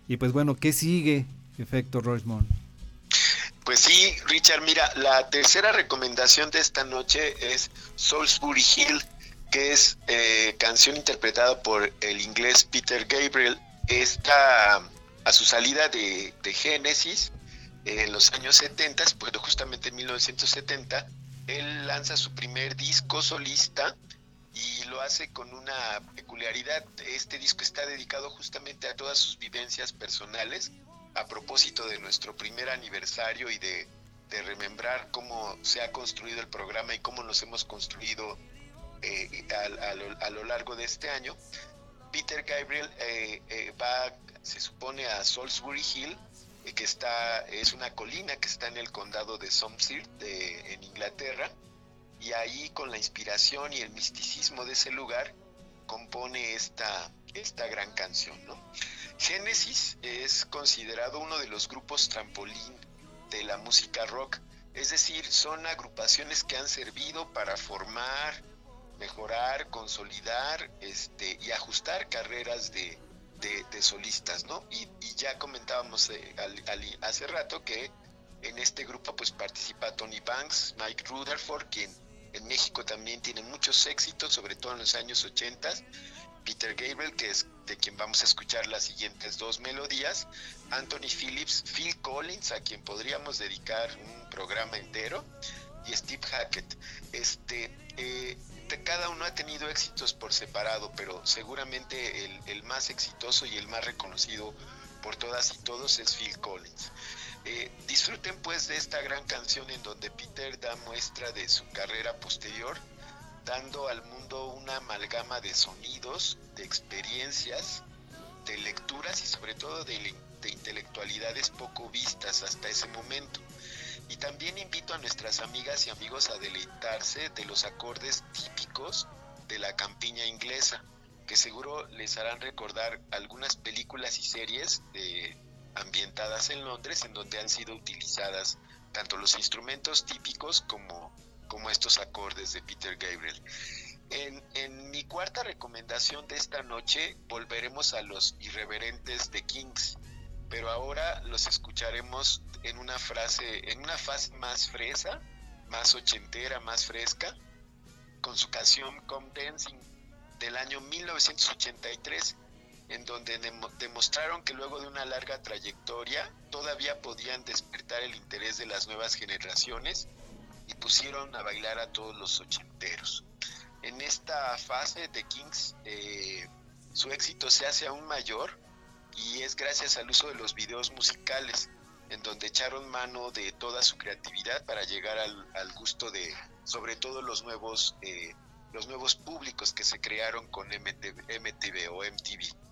Y pues bueno, ¿qué sigue Efecto Roismond? Pues sí, Richard, mira, la tercera recomendación de esta noche es Salisbury Hill, que es eh, canción interpretada por el inglés Peter Gabriel. Está a su salida de, de Génesis en los años 70, pues justamente en 1970, él lanza su primer disco solista y lo hace con una peculiaridad. Este disco está dedicado justamente a todas sus vivencias personales a propósito de nuestro primer aniversario y de, remembrar cómo se ha construido el programa y cómo nos hemos construido eh, a, lo, largo de este año. Peter Gabriel eh, eh, va, se supone, a Salisbury Hill, que está, es una colina que está en el condado de Somerset, en Inglaterra, y ahí con la inspiración y el misticismo de ese lugar compone esta, esta gran canción. ¿no? Génesis es considerado uno de los grupos trampolín de la música rock, es decir, son agrupaciones que han servido para formar, mejorar, consolidar este, y ajustar carreras de, de, solistas, ¿no? Y, ya comentábamos eh, hace rato que en este grupo pues participa Tony Banks, Mike Rutherford, quien en México también tiene muchos éxitos, sobre todo en los años 80, Peter Gabriel, que es de quien vamos a escuchar las siguientes dos melodías, Anthony Phillips, Phil Collins, a quien podríamos dedicar un programa entero, y Steve Hackett. Este, eh, cada uno ha tenido éxitos por separado, pero seguramente el más exitoso y el más reconocido por todas y todos es Phil Collins. Eh, disfruten pues de esta gran canción en donde Peter da muestra de su carrera posterior, dando al mundo una amalgama de sonidos, de experiencias, de lecturas y sobre todo de, de intelectualidades poco vistas hasta ese momento. Y también invito a nuestras amigas y amigos a deleitarse de los acordes típicos de la campiña inglesa, que seguro les harán recordar algunas películas y series de- ambientadas en Londres en donde han sido utilizadas tanto los instrumentos típicos como, como estos acordes de Peter Gabriel. En, en mi cuarta recomendación de esta noche volveremos a los irreverentes de Kings, pero ahora los escucharemos en una frase, en una fase más fresa, más ochentera, más fresca, con su canción Come Dancing del año 1983, en donde demo- demostraron que luego de una larga trayectoria todavía podían despertar el interés de las nuevas generaciones y pusieron a bailar a todos los ochenteros. En esta fase de Kings eh, su éxito se hace aún mayor y es gracias al uso de los videos musicales en donde echaron mano de toda su creatividad para llegar al, al gusto de sobre todo los nuevos eh, los nuevos públicos que se crearon con MTV, MTV o MTV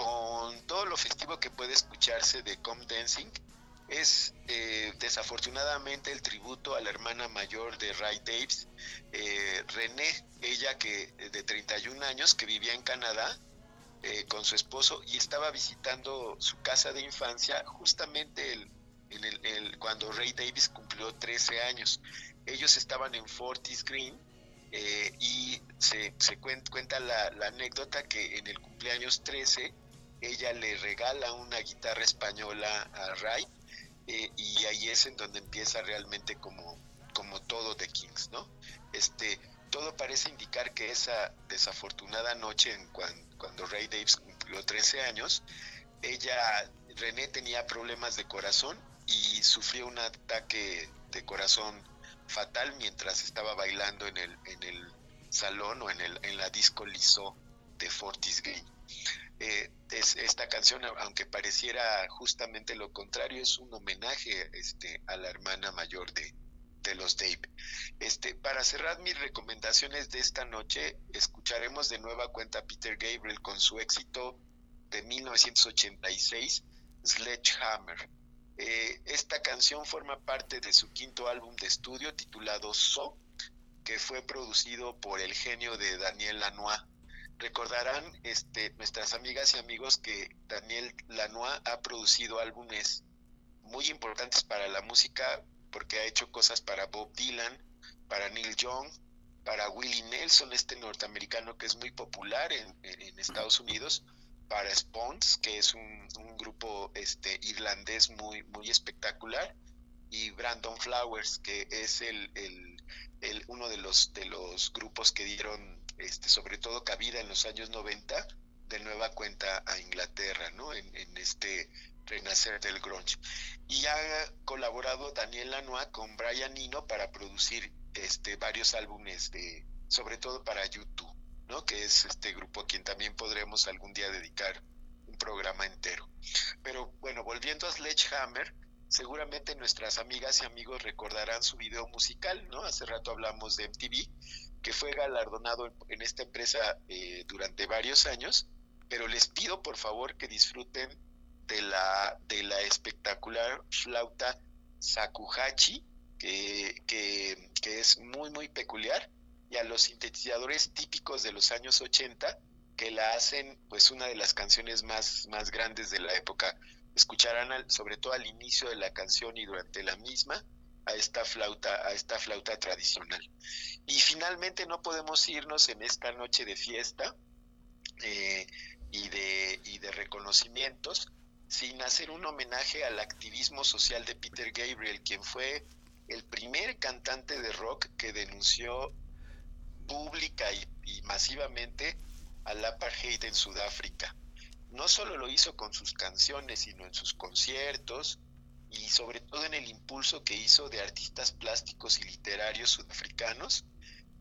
con todo lo festivo que puede escucharse de Com Dancing es eh, desafortunadamente el tributo a la hermana mayor de Ray Davis, eh, René, ella que eh, de 31 años que vivía en Canadá eh, con su esposo y estaba visitando su casa de infancia justamente el, el, el- cuando Ray Davis cumplió 13 años. Ellos estaban en Fortis Green eh, y se, se cuen- cuenta la, la anécdota que en el cumpleaños 13 ella le regala una guitarra española a Ray eh, y ahí es en donde empieza realmente como, como todo de Kings, ¿no? Este, todo parece indicar que esa desafortunada noche en cuan- cuando Ray Davis cumplió 13 años, ella, René tenía problemas de corazón y sufrió un ataque de corazón fatal mientras estaba bailando en el, en el salón o en, el, en la disco Liso de Fortis Green. Eh, es, esta canción, aunque pareciera justamente lo contrario, es un homenaje este, a la hermana mayor de, de los Dave. Este, para cerrar mis recomendaciones de esta noche, escucharemos de nueva cuenta a Peter Gabriel con su éxito de 1986, Sledgehammer. Eh, esta canción forma parte de su quinto álbum de estudio titulado So, que fue producido por el genio de Daniel Lanois. Recordarán este, nuestras amigas y amigos que Daniel Lanois ha producido álbumes muy importantes para la música porque ha hecho cosas para Bob Dylan, para Neil Young, para Willie Nelson, este norteamericano que es muy popular en, Estados Unidos, para Spons, que es un, grupo este, irlandés muy, muy espectacular, y Brandon Flowers, que es el- uno de los, de los grupos que dieron este, sobre todo cabida en los años 90 de nueva cuenta a Inglaterra, ¿no? En, este renacer del grunge. Y ha colaborado Daniel Lanois con Brian Eno para producir este, varios álbumes de, sobre todo para YouTube, ¿no? Que es este grupo a quien también podremos algún día dedicar un programa entero. Pero bueno, volviendo a Sledgehammer, seguramente nuestras amigas y amigos recordarán su video musical, ¿no? Hace rato hablamos de MTV, que fue galardonado en, esta empresa eh, durante varios años, pero les pido por favor que disfruten de la, de la espectacular flauta Sakuhachi, que, que, es muy, muy peculiar, y a los sintetizadores típicos de los años 80, que la hacen pues una de las canciones más, más grandes de la época. Escucharán sobre todo al inicio de la canción y durante la misma a esta flauta, a esta flauta tradicional. Y finalmente no podemos irnos en esta noche de fiesta eh, y, de, y de reconocimientos sin hacer un homenaje al activismo social de Peter Gabriel, quien fue el primer cantante de rock que denunció pública y, y masivamente al apartheid en Sudáfrica. No solo lo hizo con sus canciones, sino en sus conciertos y sobre todo en el impulso que hizo de artistas plásticos y literarios sudafricanos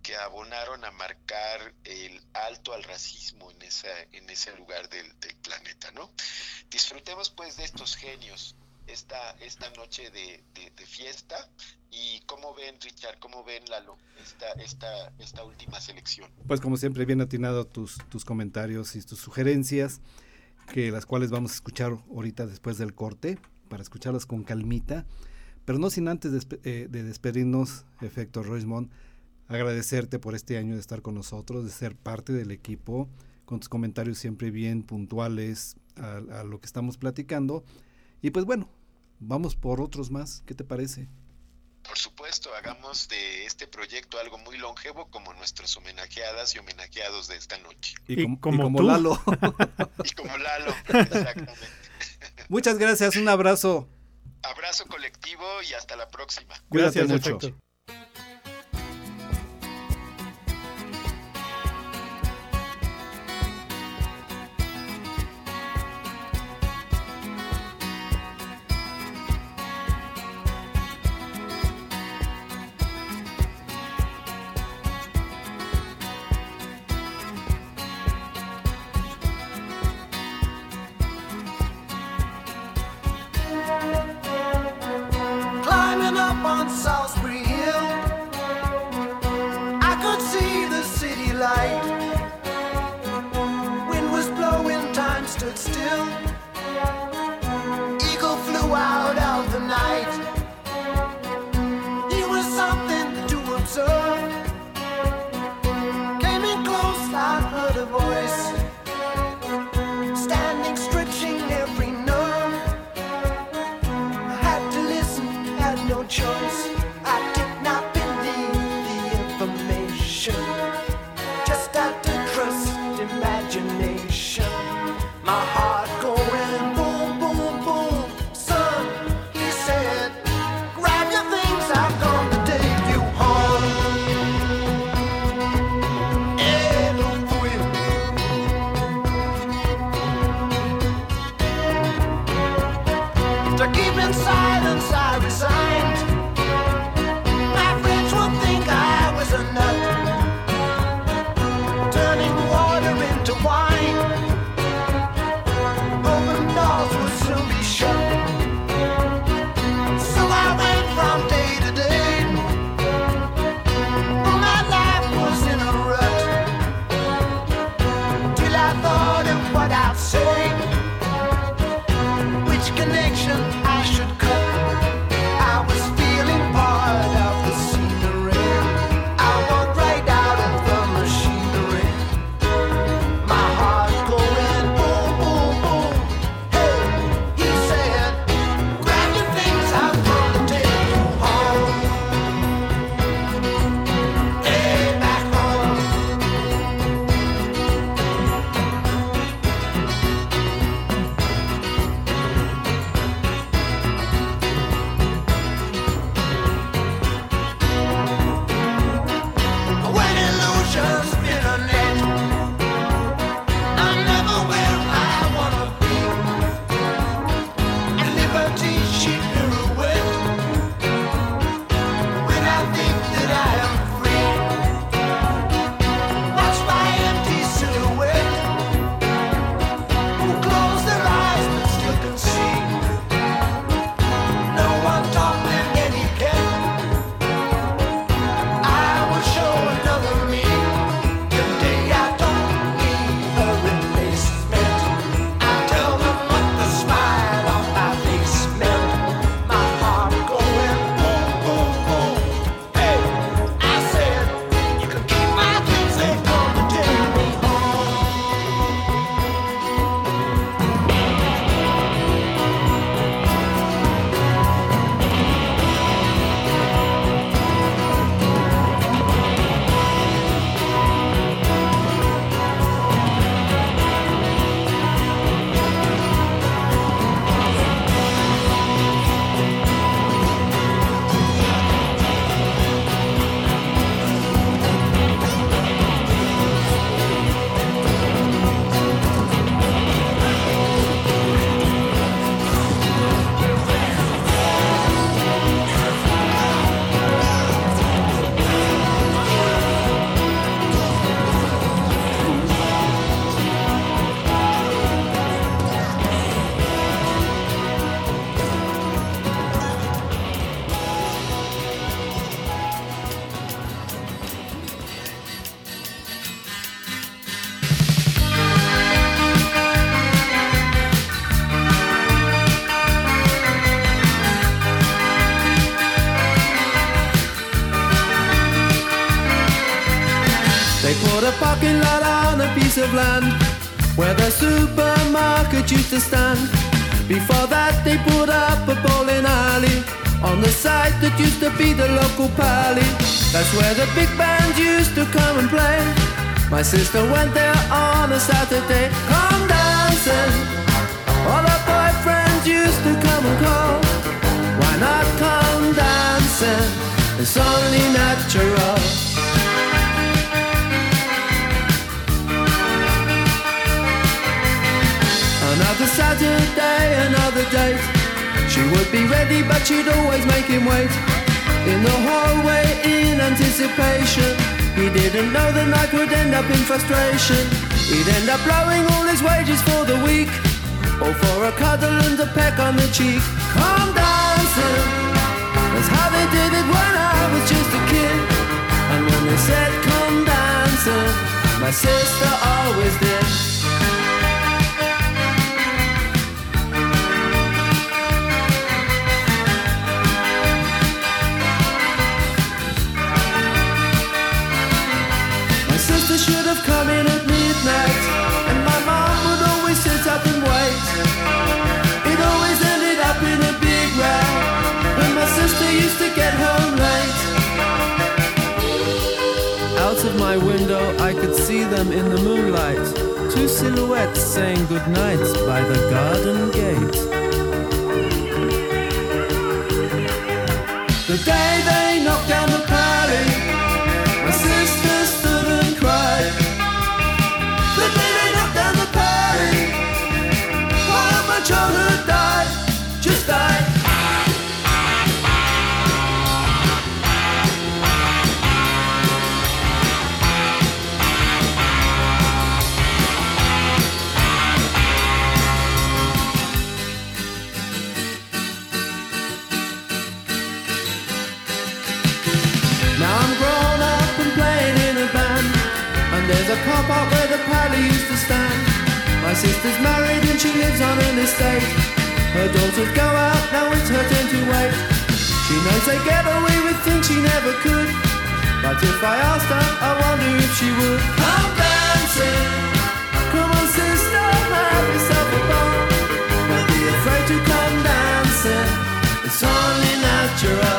que abonaron a marcar el alto al racismo en, esa, en ese lugar del, del planeta, ¿no? Disfrutemos pues de estos genios esta, esta noche de, de- fiesta y cómo ven Richard, cómo ven Lalo esta, esta, esta última selección. Pues como siempre, bien atinado tus, tus comentarios y tus sugerencias, que las cuales vamos a escuchar ahorita después del corte, para escucharlas con calmita, pero no sin antes eh, de despedirnos, efecto Roismond, agradecerte por este año de estar con nosotros, de ser parte del equipo, con tus comentarios siempre bien puntuales a, a lo que estamos platicando. Y pues bueno, vamos por otros más, ¿qué te parece? Por supuesto, hagamos de este proyecto algo muy longevo como nuestras homenajeadas y homenajeados de esta noche. Y, Y com- y como como tú. Lalo. Y como Lalo, exactamente. Muchas gracias, un abrazo. Abrazo colectivo y hasta la próxima. Gracias, mucho. Supermarket used to stand. Before that, they put up a bowling alley on the site that used to be the local pally. That's where the big band used to come and play. My sister went there on a Saturday, come dancing. All her boyfriends used to come and call. Why not come dancing? It's only natural. Another Saturday, another date. She would be ready, but she'd always make him wait. In the hallway, in anticipation. He didn't know the night would end up in frustration. He'd end up blowing all his wages for the week. Or for a cuddle and a peck on the cheek. Come dancing. That's how they did it when I was just a kid. And when they said come dancing, my sister always did. Get home late. Out of my window, I could see them in the moonlight. Two silhouettes saying goodnight by the garden gate. Sister's married and she lives on an estate. Her daughters go out, now it's her turn to wait. She knows they get away with things she never could. But if I asked her, I wonder if she would. Come dancing. Come on, sister, have yourself a ball. Don't be afraid to come dancing. It's only natural.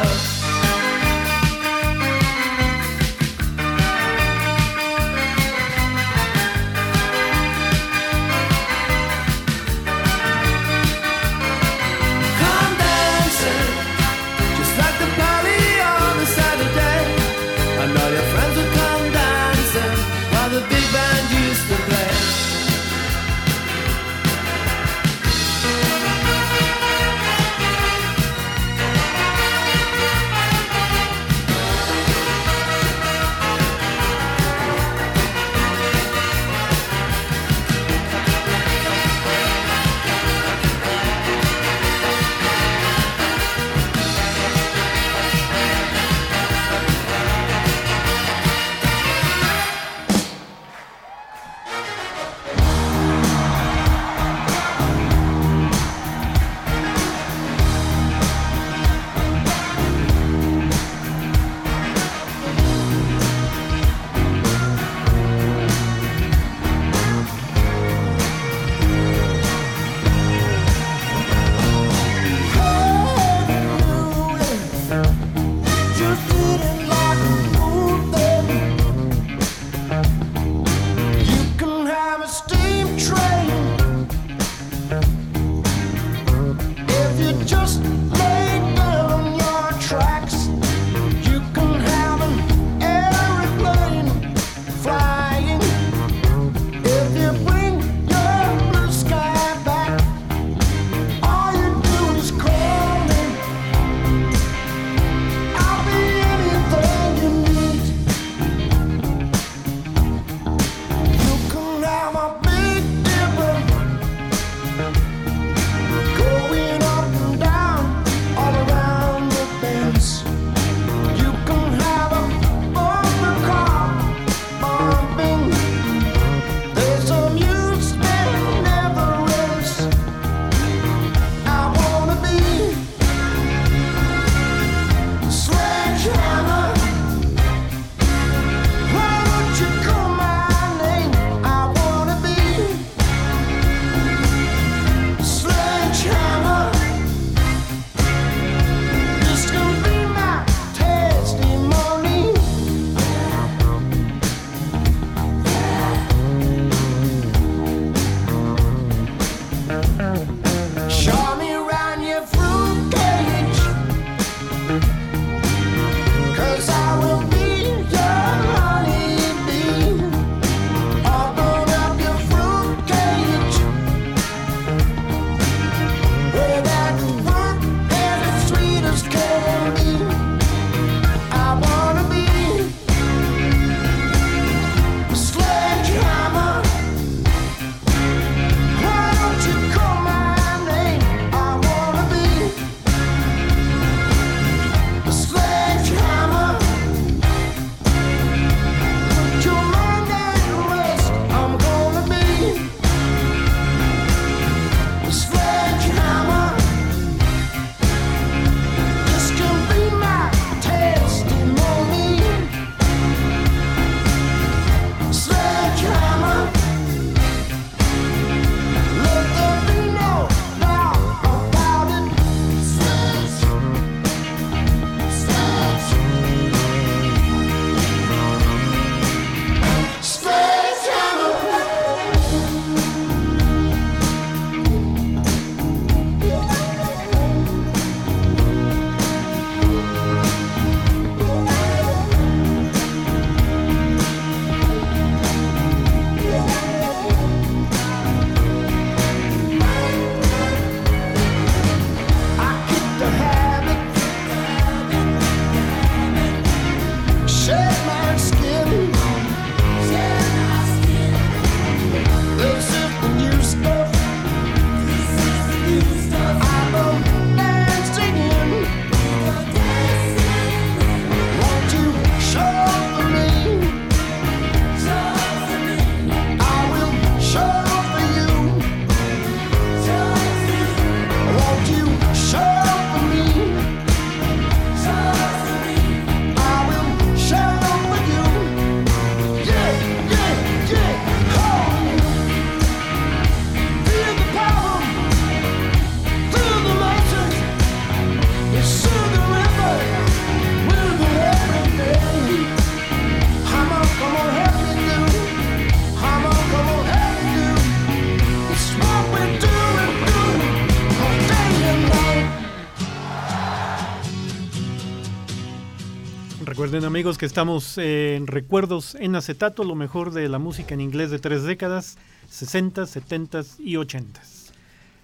Recuerden amigos que estamos eh, en Recuerdos en acetato, lo mejor de la música en inglés de tres décadas, 60, 70 y 80.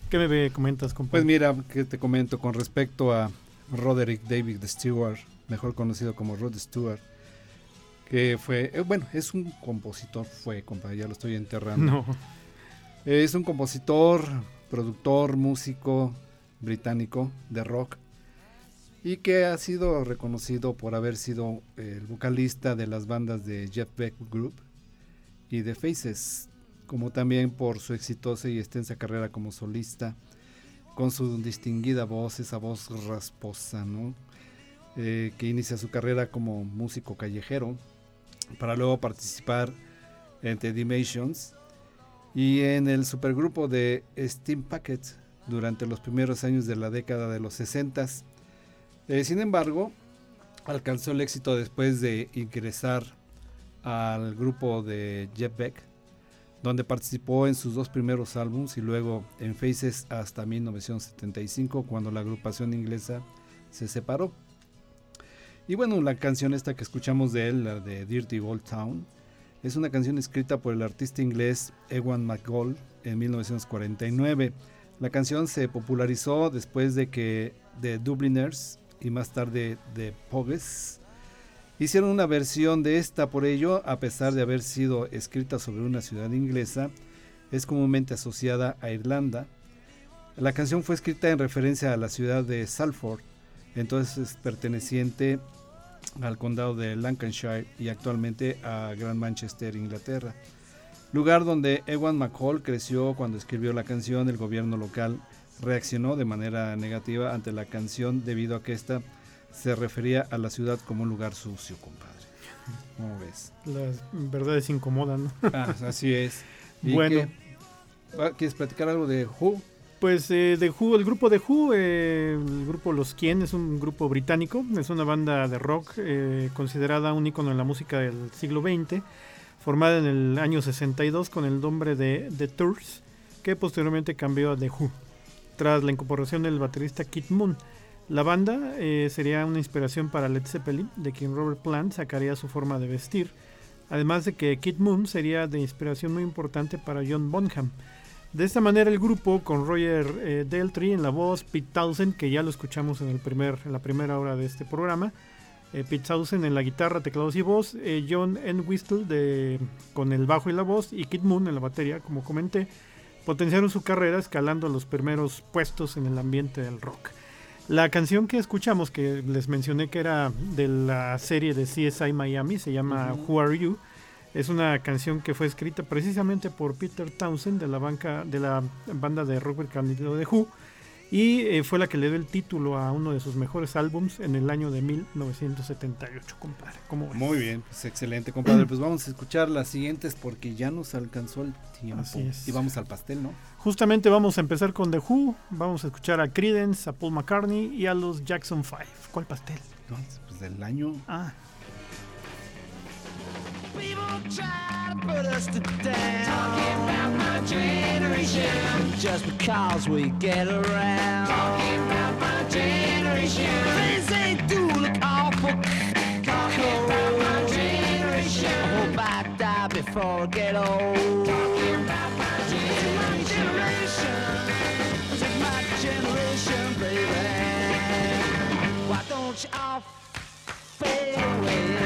¿Qué me comentas, Pues compadre? mira, que te comento con respecto a Roderick David Stewart, mejor conocido como Rod Stewart, que fue, eh, bueno, es un compositor, fue, compadre, ya lo estoy enterrando. no, Es un compositor, productor, músico británico de rock y que ha sido reconocido por haber sido el vocalista de las bandas de Jeff Beck Group y de Faces, como también por su exitosa y extensa carrera como solista, con su distinguida voz, esa voz rasposa. Eh, que inicia su carrera como músico callejero, para luego participar en The Dimensions y en el supergrupo de Steam Packet durante los primeros años de la década de los 60. Eh, sin embargo, alcanzó el éxito después de ingresar al grupo de Jeff Beck, donde participó en sus dos primeros álbumes y luego en Faces hasta 1975, cuando la agrupación inglesa se separó. Y bueno, la canción esta que escuchamos de él, la de Dirty Old Town, es una canción escrita por el artista inglés Ewan McGoll en 1949. La canción se popularizó después de que The Dubliners y más tarde The Pogues hicieron una versión de esta. Por ello, a pesar de haber sido escrita sobre una ciudad inglesa, es comúnmente asociada a Irlanda. La canción fue escrita en referencia a la ciudad de Salford, entonces perteneciente al condado de Lancashire y actualmente a Gran Manchester, Inglaterra. Lugar donde Ewan McCall creció cuando escribió la canción, el gobierno local reaccionó de manera negativa ante la canción debido a que esta se refería a la ciudad como un lugar sucio, compadre. ¿Cómo ves? las verdades incomodan. ¿no? Ah, así es. ¿Y Bueno. qué? Va, ¿Quieres platicar algo de Who? Pues eh, The Who, el grupo de Who, eh, el grupo Los Quién es un grupo británico, es una banda de rock eh, considerada un icono en la música del siglo XX, formada en el año 62 con el nombre de The Tours, que posteriormente cambió a The Who, tras la incorporación del baterista Kit Moon. La banda eh, sería una inspiración para Led Zeppelin, de quien Robert Plant sacaría su forma de vestir, además de que Kit Moon sería de inspiración muy importante para John Bonham. De esta manera el grupo con Roger eh, Daltrey en la voz, Pete Townsend, que ya lo escuchamos en, el primer, la primera hora de este programa, eh, Pete Townsend en la guitarra, teclados y voz, eh, John Entwistle de, con el bajo y la voz y Kid Moon en la batería, como comenté, potenciaron su carrera escalando los primeros puestos en el ambiente del rock. La canción que escuchamos, que les mencioné que era de la serie de CSI Miami, se llama Who Are You, es una canción que fue escrita precisamente por Peter Townsend de la, banca, de la banda de rock británico de Who y eh, fue la que le dio el título a uno de sus mejores álbums en el año de 1978, compadre. ¿Cómo ves? Muy bien, pues excelente, compadre. Pues vamos a escuchar las siguientes porque ya nos alcanzó el tiempo. Así es. Y vamos al pastel, ¿no? Justamente vamos a empezar con The Who, vamos a escuchar a Creedence, a Paul McCartney y a los Jackson 5. ¿Cuál pastel? No, pues del año. Ah, People try to put us to down. Talking about my generation. Just because we get around. Talking about my generation. Things they do look awful. Talking about my generation. I hope I die before I get old. Talking about my generation. Is my generation, baby. Why don't you all fade away?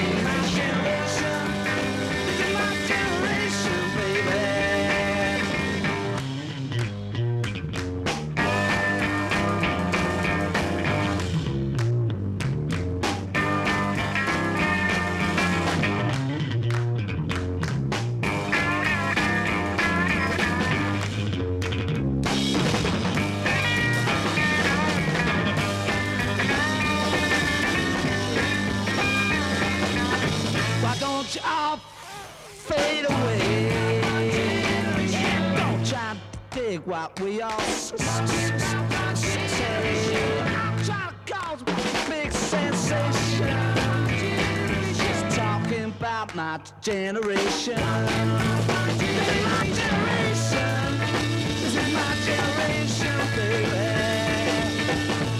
Dig what we all trying to cause big sensation. my generation. This is my generation. This is my generation, baby.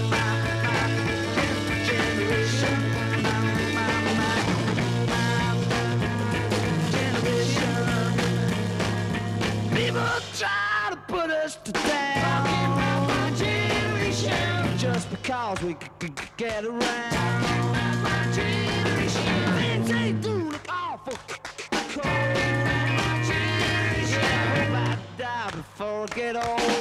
My, my. My, generation. People try put us to down. Just because we could get around. Things ain't doing awful cold. I hope I die before I get old.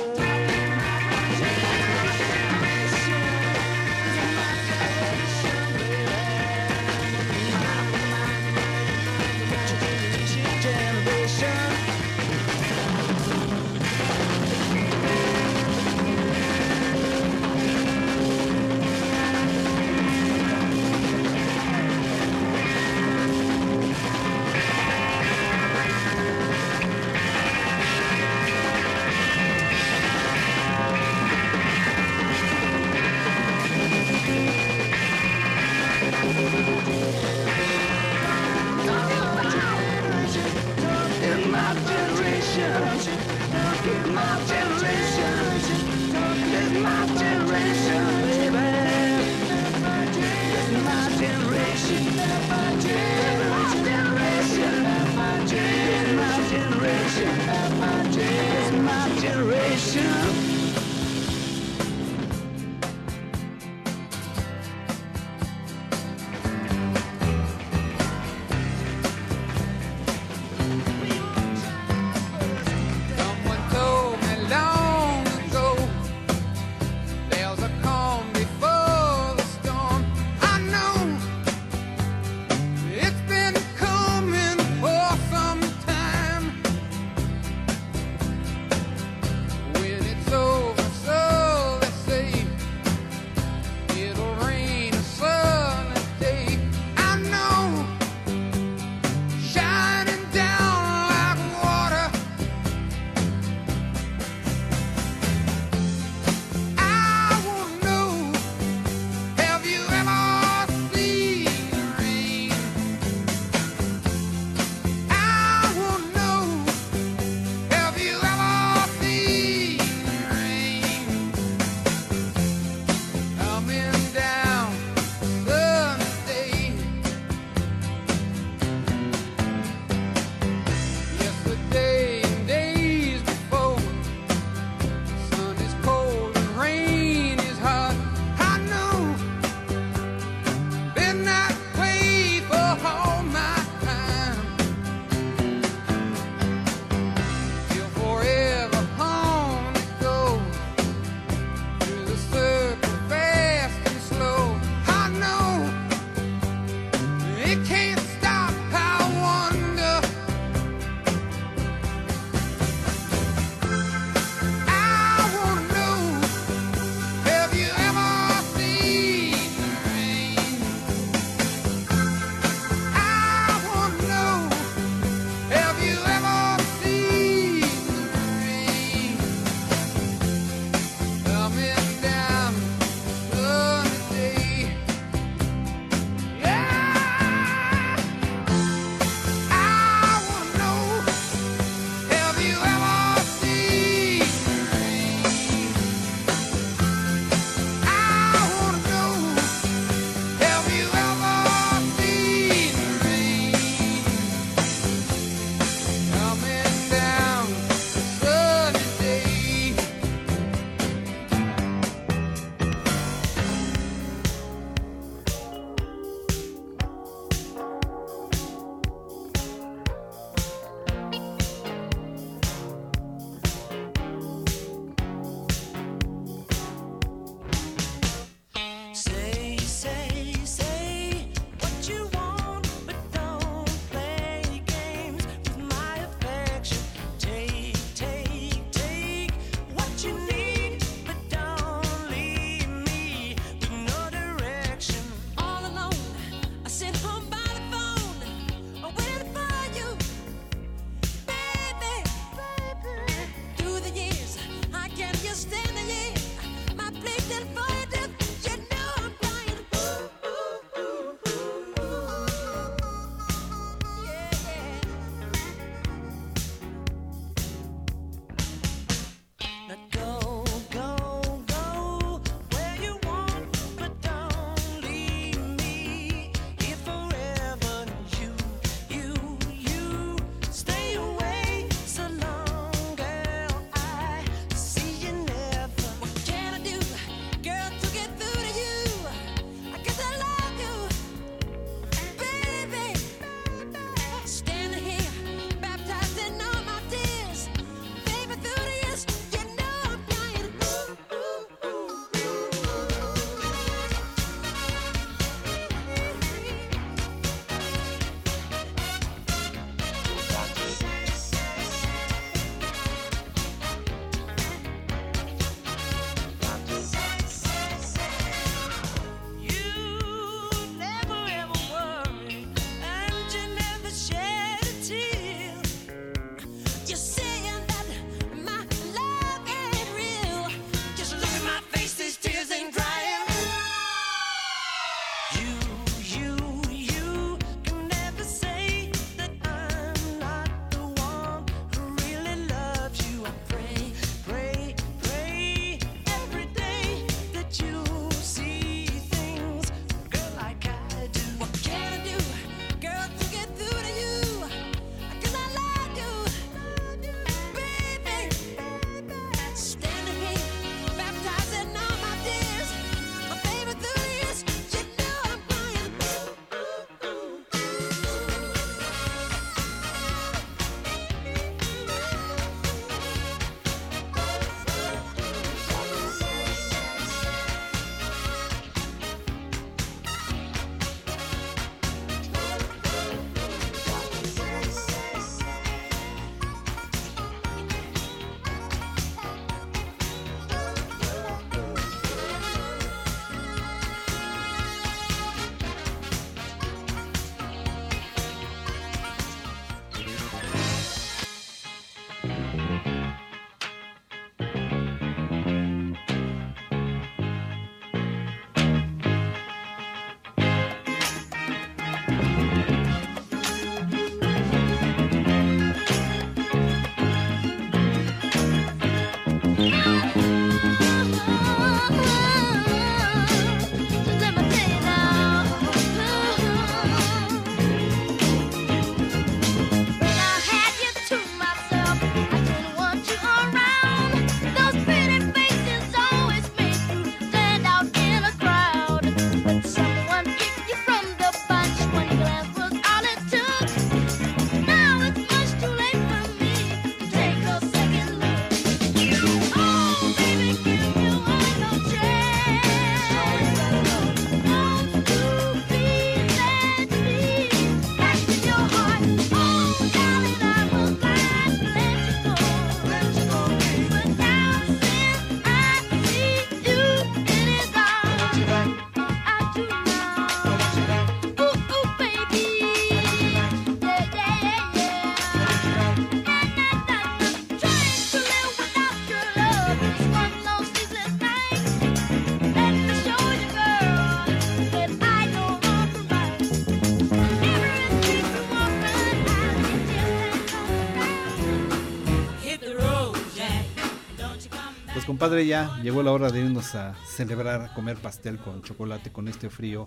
Compadre, ya llegó la hora de irnos a celebrar, a comer pastel con chocolate con este frío,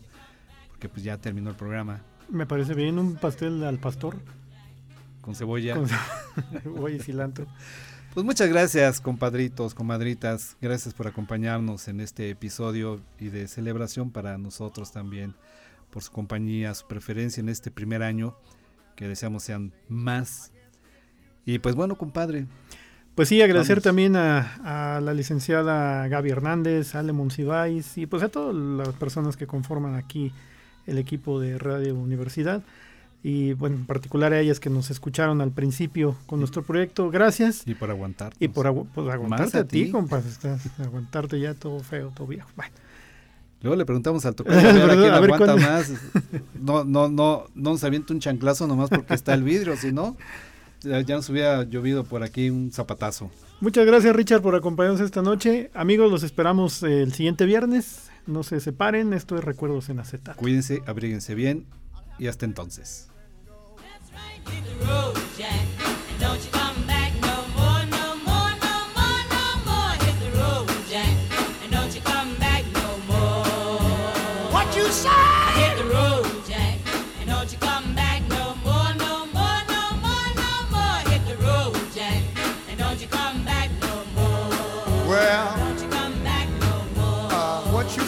porque pues ya terminó el programa Me parece bien un pastel al pastor con cebolla. con cebolla y cilantro. Pues muchas gracias, compadritos, comadritas. Gracias por acompañarnos en este episodio y de celebración para nosotros también, por su compañía, su preferencia en este primer año, que deseamos sean más. Y pues bueno, compadre, Pues sí, agradecer Vamos. también a, a la licenciada Gaby Hernández, a Ale Monsiváis y pues a todas las personas que conforman aquí el equipo de Radio Universidad. Y bueno, en particular a ellas que nos escucharon al principio con nuestro proyecto. Gracias. y por aguantar. Y por agu- pues, aguantarte a a ti, estás- aguantarte ya todo feo, todo viejo. Bueno, Luego le preguntamos al tocayo a ver a ¿Verdad? quién A ver aguanta cuándo. más. No, no, no, no nos avienta un chanclazo nomás porque está el vidrio, si no, ya nos hubiera llovido por aquí un zapatazo. Muchas gracias Richard por acompañarnos esta noche. Amigos, los esperamos el siguiente viernes. No se separen, esto es Recuerdos en Acetato. Cuídense, abríguense bien y hasta entonces.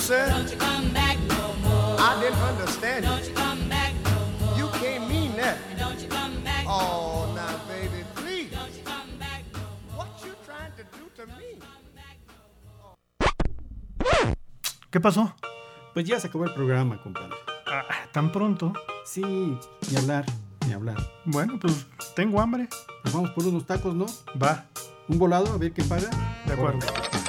Said? Don't you come back no more. I didn't understand Don't you. you come back no more. You can't mean that. Don't you come back no Oh, now, baby, please. Don't you come back no more. What you trying to do to me? ¿Qué pasó? Pues ya se acabó el programa, compadre. Ah, ¿Tan pronto? Sí, ni hablar, ni hablar. Bueno, pues tengo hambre. Pues vamos por unos tacos, ¿no? Va, Un volado, a ver qué paga. de acuerdo. Órale.